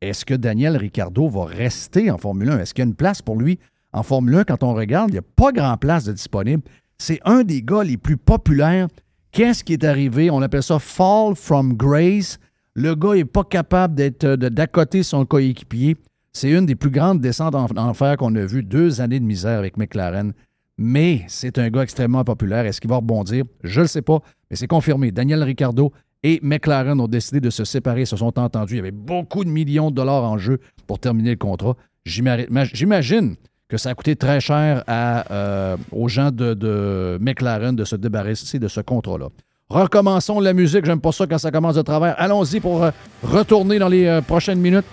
est-ce que Daniel Ricardo va rester en Formule 1? Est-ce qu'il y a une place pour lui en Formule 1? Quand on regarde, il n'y a pas grand place de disponible. C'est un des gars les plus populaires. Qu'est-ce qui est arrivé? On appelle ça fall from grace. Le gars n'est pas capable d'être euh, d'accoter son coéquipier. C'est une des plus grandes descentes en enfer qu'on a vues. Deux années de misère avec McLaren. Mais c'est un gars extrêmement populaire. Est-ce qu'il va rebondir? Je ne le sais pas, mais c'est confirmé. Daniel Ricardo et McLaren ont décidé de se séparer, se sont entendus. Il y avait beaucoup de millions de dollars en jeu pour terminer le contrat. J'imagine que ça a coûté très cher euh, aux gens de, de McLaren de se débarrasser de ce contrat-là. Recommençons la musique. J'aime pas ça quand ça commence de travers. Allons-y pour euh, retourner dans les euh, prochaines minutes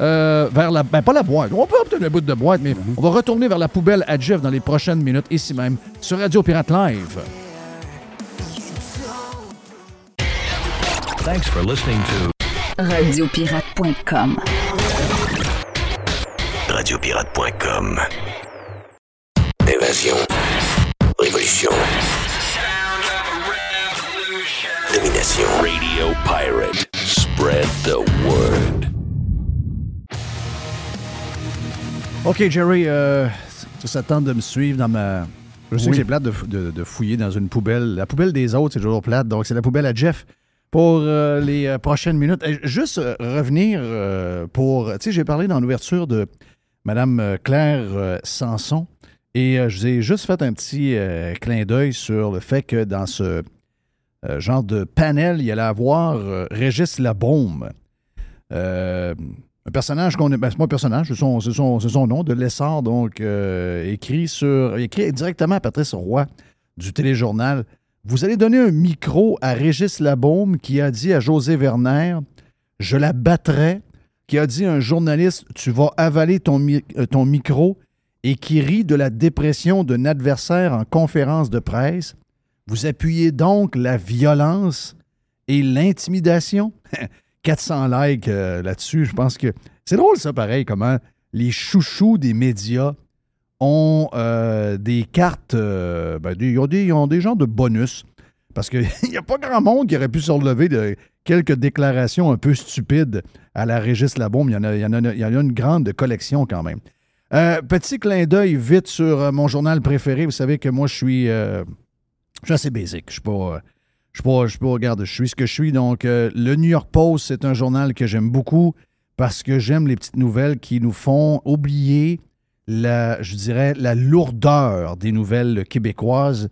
euh, vers la. Ben, pas la boîte. On peut obtenir un bout de boîte, mais on va retourner vers la poubelle à Jeff dans les prochaines minutes, ici même, sur Radio Pirate Live. Thanks for listening to Radiopirate.com. Radiopirate.com. Évasion. Révolution. Domination. Radio Pirate. Spread the word. OK, Jerry, euh, ça, tente de me suivre dans ma. Je sais Oui. que c'est plate de, de- de fouiller dans une poubelle. La poubelle des autres, c'est toujours plate. Donc, c'est la poubelle à Jeff pour euh, les euh, prochaines minutes. Juste euh, revenir pour. Tu sais, j'ai parlé dans l'ouverture de Mme euh, Claire Sanson et je vous ai juste fait un petit clin d'œil sur le fait que dans ce genre de panel, il y allait avoir Régis Labaume. Un personnage qu'on. Ben, c'est pas un personnage, c'est son, nom, de Lessard, donc euh, écrit sur. écrit directement à Patrice Roy du téléjournal. Vous allez donner un micro à Régis Labaume qui a dit à José Werner Je la battrai, qui a dit à un journaliste Tu vas avaler ton, euh, ton micro et qui rit de la dépression d'un adversaire en conférence de presse. Vous appuyez donc la violence et l'intimidation. 400 likes euh, là-dessus. Je pense que c'est drôle, ça, pareil, comment les chouchous des médias ont euh, des cartes, euh, ben, ils, ont des, ils ont des genres de bonus. Parce qu'il n'y a pas grand monde qui aurait pu se relever de quelques déclarations un peu stupides à la Régis Labaume. Il y en a, il y en a, il y a une grande collection quand même. Petit clin d'œil vite sur mon journal préféré. Vous savez que moi, je suis, je suis assez basique. Je suis pas. Je pas, je suis pas, regarde, je suis ce que je suis. Donc, euh, le New York Post, c'est un journal que j'aime beaucoup parce que j'aime les petites nouvelles qui nous font oublier la, je dirais, la lourdeur des nouvelles québécoises.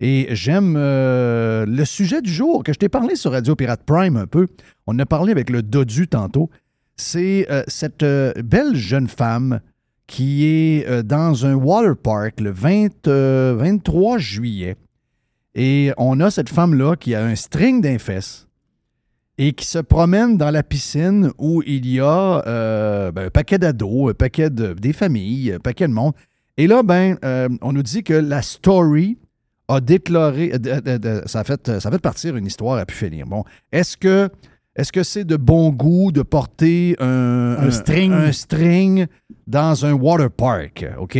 Et j'aime euh, le sujet du jour que je t'ai parlé sur Radio Pirate Prime un peu. On a parlé avec le Dodu tantôt. C'est euh, cette belle jeune femme qui est dans un water park le 20, euh, 23 juillet. Et on a cette femme-là qui a un string d'un fesse et qui se promène dans la piscine où il y a euh, ben, un paquet d'ados, un paquet de, des familles, un paquet de monde. Et là, ben, euh, on nous dit que la story a déclaré, euh, ça, a fait, ça a fait partir une histoire à pu finir. Bon, est-ce que est-ce que c'est de bon goût de porter un, Un string. un string dans un water park, OK?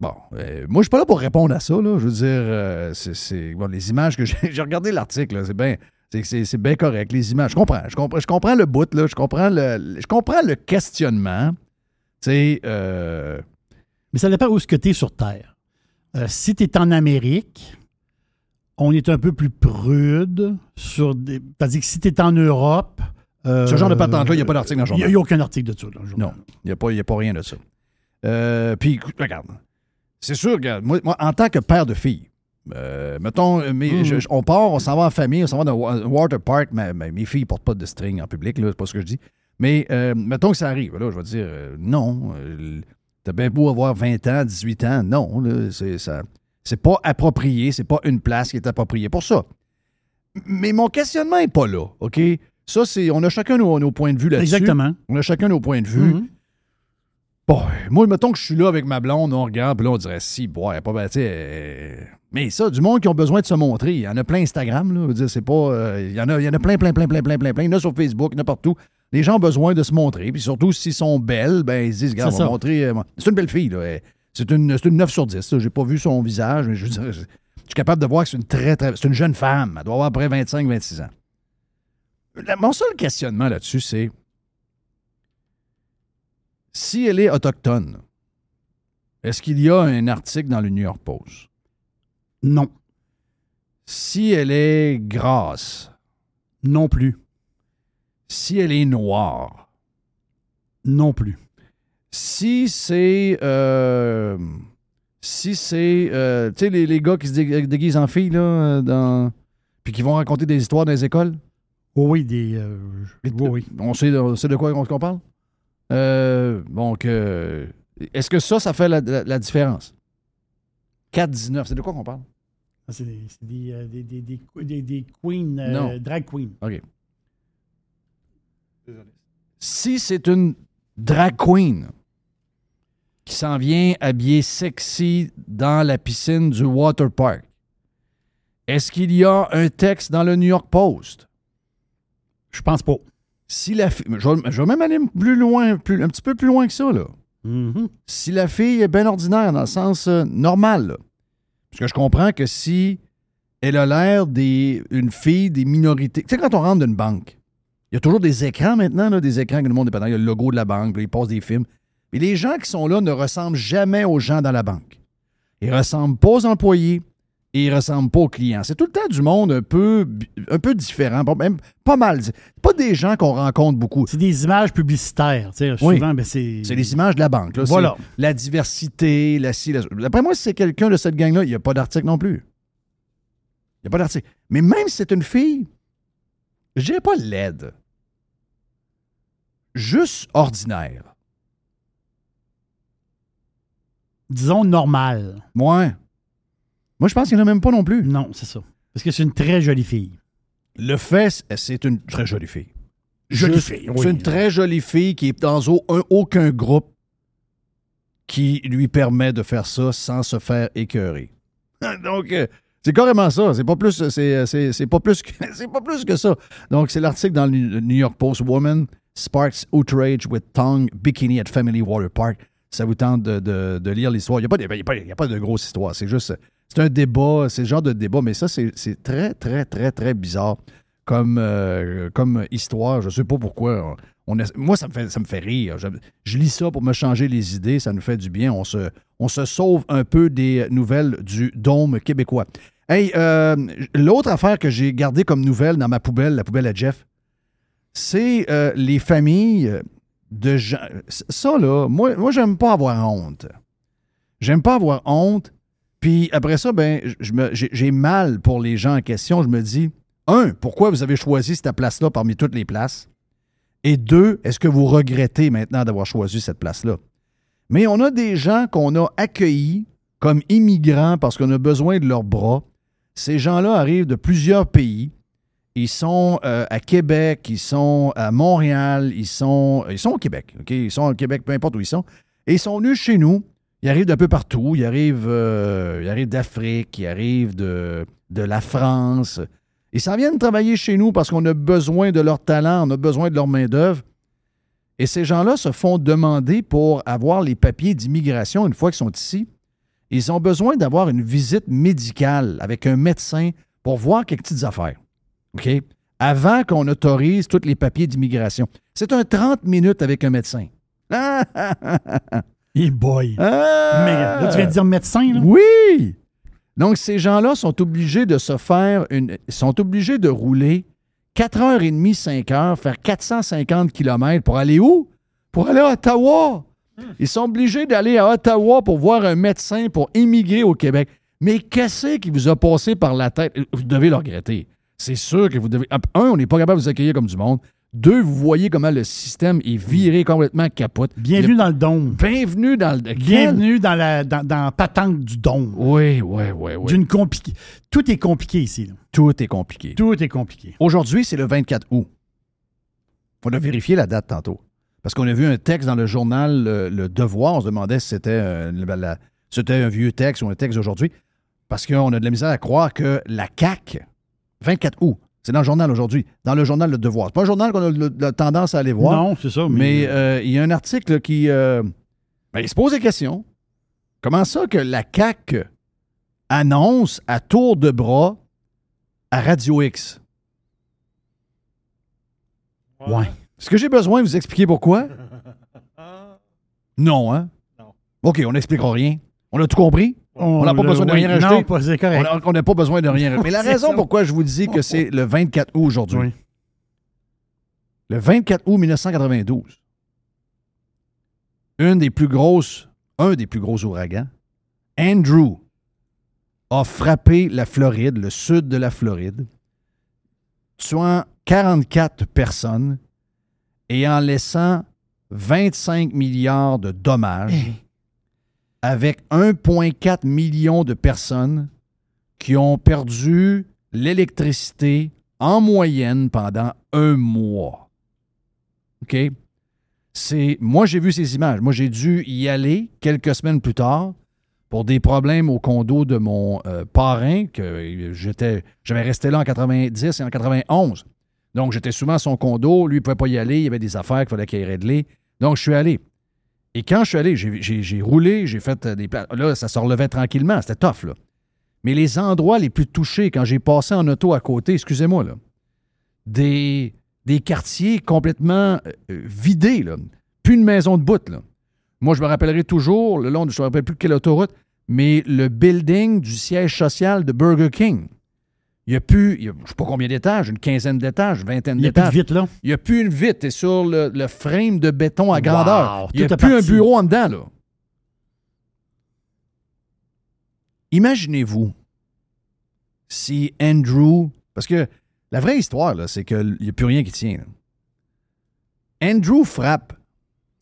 Bon, euh, moi, je suis pas là pour répondre à ça. Là. Je veux dire, euh, c'est, c'est- bon, les images que j'ai, j'ai regardé l'article, là, c'est bien, c'est, c'est- c'est bien correct. Les images, je comprends, je comprends, je comprends le bout, là, je comprends le, je comprends le questionnement. Tu sais, euh, Mais ça dépend où ce que tu es sur Terre. Euh, si tu es en Amérique, on est un peu plus prude sur des. C'est-à-dire que si tu es en Europe. Ce genre de patente-là, il y a pas d'article dans le Il journal. n'y a, aucun article de ça dans le journal. Non, il n'y a, il a pas rien de ça. Puis, écoute, regarde, c'est sûr, regarde, moi, moi, en tant que père de fille, euh, mettons, je- je- on part, on s'en va en famille, on s'en va dans un water park. ma- ma- mes filles ne portent pas de string en public, là, c'est pas ce que je dis. Mais euh, mettons que ça arrive, là, je vais dire, euh, non, t'as bien beau avoir 20 ans, 18 ans, non, là, c'est ça. C'est pas approprié, c'est pas une place qui est appropriée pour ça. Mais mon questionnement n'est pas là, OK? Ça, c'est. On a chacun nos, nos points de vue là-dessus. Exactement. On a chacun nos points de vue. Mhm. Bon, moi, mettons que je suis là avec ma blonde, on regarde, puis là, on dirait, si, bon, elle pas ben, euh, Mais ça, du monde qui ont besoin de se montrer, il y en a plein Instagram, là. Je veux dire, c'est pas. euh, il, y en a, il y en a plein, plein, plein, plein, plein, plein, plein. Il y en a sur Facebook, il y en a partout. Les gens ont besoin de se montrer, puis surtout, s'ils sont belles, ben, ils se disent, regarde, on va montrer. euh, c'est une belle fille, là. C'est une, une 9 sur 10, là. J'ai pas vu son visage, mais je veux dire, je je suis capable de voir que c'est une très, très. C'est une jeune femme. Elle doit avoir à peu près 25, 26 ans. La- Mon seul questionnement là-dessus, c'est si elle est autochtone, est-ce qu'il y a un article dans le New York Post? Non. Si elle est grasse, Non plus. si elle est noire, Non plus. si c'est. euh, si c'est. euh, tu sais, les, les gars qui se dé- déguisent en filles, là, euh, dans. Puis qui vont raconter des histoires dans les écoles? Oui, oui, des. euh, oui, oui. On sait, on sait de quoi on, qu'on parle? Euh, donc, euh, est-ce que ça, ça fait la, la- la différence? 4-19, c'est de quoi qu'on parle? Ah, C'est des, c'est des, euh, des, des, des, des- des queens, euh, drag queens. OK. Si c'est une drag queen qui s'en vient habillée sexy dans la piscine du water park, est-ce qu'il y a un texte dans le New York Post? Je pense pas. Si la fi- je, vais, je vais même aller plus loin, plus- un petit peu plus loin que ça, là. Mhm. si la fille est bien ordinaire, dans le sens euh, normal, là. parce que je comprends que si elle a l'air d'une fille des minorités. Tu sais, quand on rentre d'une banque, il y a toujours des écrans maintenant, là, des écrans que le monde est pas dans. Il y a le logo de la banque, puis ils passent des films. Mais les gens qui sont là ne ressemblent jamais aux gens dans la banque. Ils ressemblent pas aux employés et ils ressemblent pas aux clients. C'est tout le temps du monde un peu, un peu différent, pas- même pas mal. Pas des gens qu'on rencontre beaucoup. C'est des images publicitaires. tu sais, Oui. Souvent, ben, c'est. C'est les images de la banque. là. Voilà. La diversité, la ci, la ça. D'après moi, si c'est quelqu'un de cette gang-là, il n'y a pas d'article non plus. Il n'y a pas d'article. Mais même si c'est une fille, je dirais pas laide. Juste ordinaire. Disons normal. Moi, moi je pense qu'il n'y en a même pas non plus. Non, c'est ça. Parce que c'est une très jolie fille. Le fait, c'est une très jolie fille. Jolie Juste- fille, C'est oui. une très jolie fille qui est dans au- un- aucun groupe qui lui permet de faire ça sans se faire écœurer. Donc, euh, C'est carrément ça. C'est pas plus, c'est, c'est- c'est pas plus que, c'est pas plus que ça. Donc, c'est l'article dans le New York Post. Woman sparks outrage with tongue bikini at Family Water Park. Ça vous tente de, de- de lire l'histoire. Il n'y a pas de grosse histoire. C'est juste, c'est un débat. C'est le genre de débat. Mais ça, c'est, très, très, très, très bizarre comme, euh, comme histoire. Je sais pas pourquoi. Moi, ça me fait, ça me fait rire. Je, je lis ça pour me changer les idées. Ça nous fait du bien. On se, on se sauve un peu des nouvelles du dôme québécois. Hey, euh, l'autre affaire que j'ai gardée comme nouvelle dans ma poubelle, la poubelle à Jeff, c'est euh, les familles de gens. Ça, là, moi, moi j'aime pas avoir honte. J'aime pas avoir honte. Puis après ça, ben, j'ai mal pour les gens en question. Je me dis, un, pourquoi vous avez choisi cette place-là parmi toutes les places? Et deux, est-ce que vous regrettez maintenant d'avoir choisi cette place-là? Mais on a des gens qu'on a accueillis comme immigrants parce qu'on a besoin de leurs bras. Ces gens-là arrivent de plusieurs pays. Ils sont euh, à Québec, ils sont à Montréal, ils sont, ils sont au Québec. Ils sont au Québec, peu importe où ils sont. Et ils sont venus chez nous. Ils arrivent d'un peu partout. Ils arrivent, euh, ils arrivent d'Afrique, ils arrivent de, de la France. Ils s'en viennent travailler chez nous parce qu'on a besoin de leur talent, on a besoin de leur main-d'œuvre. Et ces gens-là se font demander pour avoir les papiers d'immigration une fois qu'ils sont ici. Ils ont besoin d'avoir une visite médicale avec un médecin pour voir quelques petites affaires. OK? Avant qu'on autorise tous les papiers d'immigration. C'est un 30 minutes avec un médecin. Hey boy. Ah! Mais là, tu viens de dire médecin, là? Oui! Donc, ces gens-là sont obligés de se faire une. sont obligés de rouler 4h30, 5 heures, faire 450 km pour aller où? Pour aller à Ottawa. Ils sont obligés d'aller à Ottawa pour voir un médecin pour immigrer au Québec. Mais qu'est-ce qui vous a passé par la tête? Vous devez le regretter. C'est sûr que vous devez. Un, on n'est pas capable de vous accueillir comme du monde. Deux, vous voyez comment le système est viré complètement capote. Bienvenue dans le dôme. Bienvenue dans le. Bienvenue dans la dans, dans la patente du dôme. Oui, oui, oui, oui. D'une compliquée. Tout est compliqué ici. là. Tout est compliqué. Tout est compliqué. Aujourd'hui, c'est le 24 août. On a vérifié la date tantôt. Parce qu'on a vu un texte dans le journal Le, Le Devoir. On se demandait si c'était euh, un vieux texte ou un texte d'aujourd'hui. Parce qu'on a de la misère à croire que la CAQ, 24 août, c'est dans le journal aujourd'hui, dans le journal Le Devoir. C'est pas un journal qu'on a le- la tendance à aller voir. Non, c'est ça. Mais Mais, euh, il y a un article qui. euh, ben, il se pose des questions. Comment ça que la CAQ annonce à tour de bras à Radio X? ouais. Est-ce que j'ai besoin de vous expliquer pourquoi? Non, hein? Non. OK, on n'expliquera rien. On a tout compris? On n'a pas besoin de rien c'est On n'a pas besoin de rien. Mais la raison ça. pourquoi je vous dis que c'est le 24 août aujourd'hui. Oui. Le 24 août 1992, une des plus grosses, un des plus gros ouragans, Andrew, a frappé la Floride, le sud de la Floride, tuant 44 personnes et en laissant 25 milliards de dommages avec 1,4 million de personnes qui ont perdu l'électricité en moyenne pendant un mois. OK? Moi, j'ai vu ces images. Moi, j'ai dû y aller quelques semaines plus tard pour des problèmes au condo de mon euh, parrain, que j'étais, j'avais resté là en 90 et en 91. Donc, j'étais souvent à son condo. Lui, il ne pouvait pas y aller. Il y avait des affaires qu'il fallait qu'il régler. Donc, je suis allé. Et quand je suis allé, j'ai- roulé, j'ai fait euh, des plats. Là, ça se relevait tranquillement. C'était tough, là. Mais les endroits les plus touchés, quand j'ai passé en auto à côté, excusez-moi, là, des, des quartiers complètement euh, euh, vidés, là. Plus une maison de bout. Moi, je me rappellerai toujours, le long de, je ne me rappelle plus quelle autoroute, mais le building du siège social de Burger King. Il n'y a plus, il y a, je ne sais pas combien d'étages, une quinzaine d'étages, une vingtaine Il n'y a plus de d'étages. vite, là. Il n'y a plus une vitre. T'es sur le, le frame de béton à grandeur. Wow, Il n'y a plus un bureau en dedans, là. Imaginez-vous si Andrew. Parce que la vraie histoire, là, c'est qu'il n'y a plus rien qui tient. là. Andrew frappe.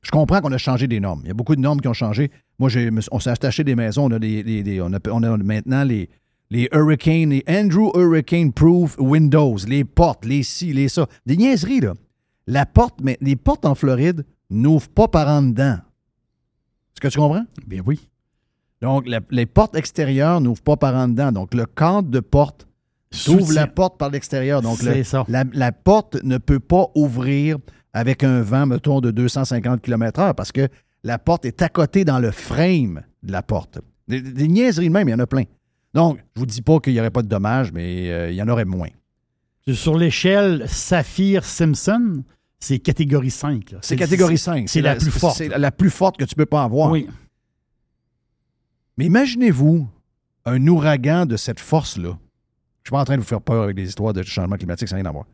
Je comprends qu'on a changé des normes. Il y a beaucoup de normes qui ont changé. Moi, on s'est attaché des maisons. On a, des, des- des- on a, on a maintenant les, les Hurricane, les Andrew Hurricane Proof Windows, les portes, les ci, les ça. Des niaiseries, là. La porte, mais les portes en Floride n'ouvrent pas par en dedans. Est-ce que tu comprends? Bien oui. Donc, la- les portes extérieures n'ouvrent pas par en dedans. Donc, le cadre de porte ouvre Soutient. la porte par l'extérieur. Donc, le- ça. La, la porte ne peut pas ouvrir avec un vent, mettons, de 250 km/h parce que la porte est à côté dans le frame de la porte. Des, des niaiseries de même, il y en a plein. Donc, je vous dis pas qu'il n'y aurait pas de dommages, mais euh, il y en aurait moins. Sur l'échelle Saphir-Simpson, c'est catégorie 5. là. C'est catégorie 5. C'est la plus forte. C'est la plus forte que tu peux pas avoir. Oui. Mais imaginez-vous un ouragan de cette force-là. Je ne suis pas en train de vous faire peur avec des histoires de changement climatique, ça n'a rien à voir.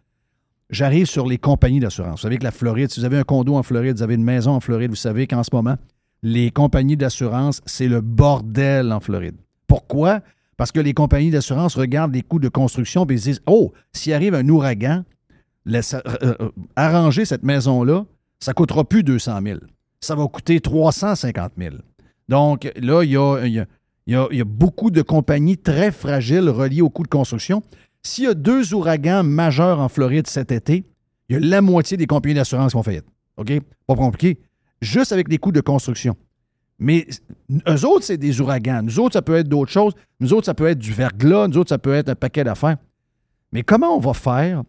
J'arrive sur les compagnies d'assurance. Vous savez que la Floride, si vous avez un condo en Floride, vous avez une maison en Floride, vous savez qu'en ce moment, les compagnies d'assurance, c'est le bordel en Floride. Pourquoi? Parce que les compagnies d'assurance regardent les coûts de construction et disent Oh, s'il arrive un ouragan, euh, euh, arranger cette maison-là, ça ne coûtera plus 200 000. Ça va coûter 350 000. Donc là, il y a, y a- beaucoup de compagnies très fragiles reliées au coût de construction. S'il y a deux ouragans majeurs en Floride cet été, il y a la moitié des compagnies d'assurance qui vont faillite. OK? Pas compliqué. Juste avec les coûts de construction. Mais eux autres, c'est des ouragans. Nous autres, ça peut être d'autres choses. Nous autres, ça peut être du verglas. Nous autres, ça peut être un paquet d'affaires. Mais comment on va faire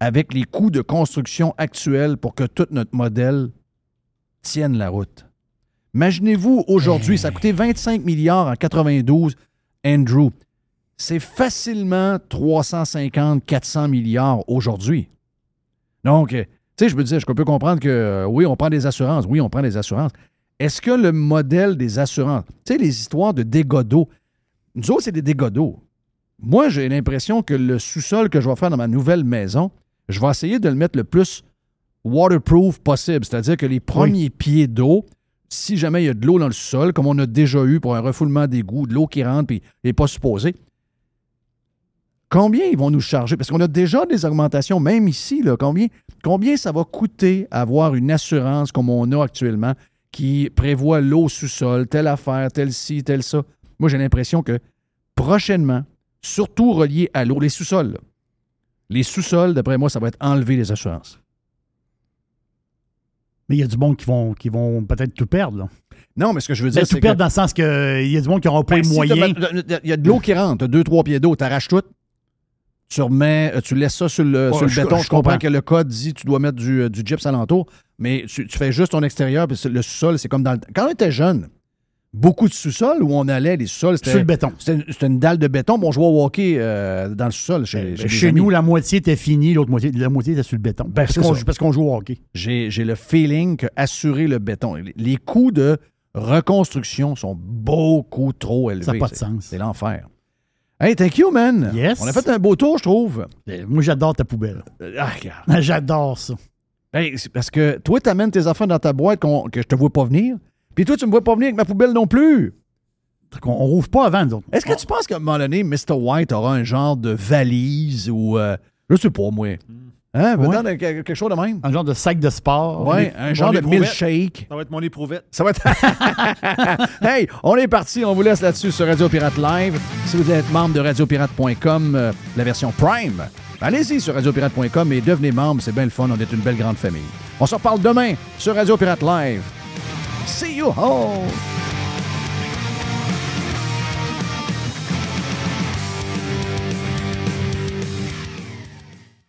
avec les coûts de construction actuels pour que tout notre modèle tienne la route? Imaginez-vous aujourd'hui, ça a coûté 25 milliards en 92, Andrew. C'est facilement 350, 400 milliards aujourd'hui. Donc, tu sais, je me disais, je peux comprendre que euh, oui, on prend des assurances. Oui, on prend des assurances. Est-ce que le modèle des assurances, tu sais, les histoires de dégâts d'eau, nous autres, c'est des dégâts d'eau. Moi, j'ai l'impression que le sous-sol que je vais faire dans ma nouvelle maison, je vais essayer de le mettre le plus waterproof possible. C'est-à-dire que les premiers pieds d'eau, si jamais il y a de l'eau dans le sous-sol, comme on a déjà eu pour un refoulement d'égout, de l'eau qui rentre puis n'est pas supposée, combien ils vont nous charger? Parce qu'on a déjà des augmentations, même ici, là, combien, combien ça va coûter avoir une assurance comme on a actuellement? Qui prévoit l'eau au sous-sol, telle affaire, telle ci, telle ça? Moi, j'ai l'impression que prochainement, surtout relié à l'eau, les sous-sols, là, les sous-sols, d'après moi, ça va être enlevé des assurances. Mais il y a du monde qui vont, qui vont peut-être tout perdre. Là. Non, mais ce que je veux Ben, dire, tout c'est perdre que... dans le sens qu'il y a du monde qui n'aura pas Ben, les si moyens. Il y a de l'eau qui rentre, t'as deux, trois pieds d'eau, t'arraches tout, tu remets, euh, tu laisses ça sur le, sur le je- béton. je Je, comprends comprends. que le code dit que tu dois mettre du, euh, du gyps alentour, mais tu, tu fais juste ton extérieur, puis le sous-sol, c'est comme dans le... Quand on était jeune, beaucoup de sous-sols où on allait, les sous-sols, c'était... Sur le béton. C'était une dalle de béton. Bon, je vois au hockey euh, dans le sous-sol chez, Ben, chez des chez amis. nous, la moitié était finie, l'autre moitié, la moitié était sur le béton. parce qu'on joue- parce qu'on joue au hockey. j'ai j'ai le feeling que assurer le béton, les- les coûts de reconstruction sont beaucoup trop élevés. Ça n'a pas de sens. C'est l'enfer. Hey, thank you, man. Yes. On a fait un beau tour, je trouve. Euh, Moi, j'adore ta poubelle. Euh, Ah, regarde. J'adore ça. Hey, parce que toi, tu amènes tes affaires dans ta boîte que je te vois pas venir. Puis toi, tu me vois pas venir avec ma poubelle non plus. On, on rouvre pas avant, nous autres. Est-ce que tu penses qu'à un moment donné, Mr. White aura un genre de valise ou. euh, je sais pas, moi. Hein? Ouais. Quelque chose de même? Un genre de sac de sport. Ouais, un genre de milkshake. Ça va être mon éprouvette. Ça va être. hey, on est parti. On vous laisse là-dessus sur Radio Pirate Live. Si vous êtes membre de radiopirate.com, euh, la version Prime, allez-y sur radiopirate.com et devenez membre. C'est bien le fun. On est une belle grande famille. On se reparle demain sur Radio Pirate Live. See you all!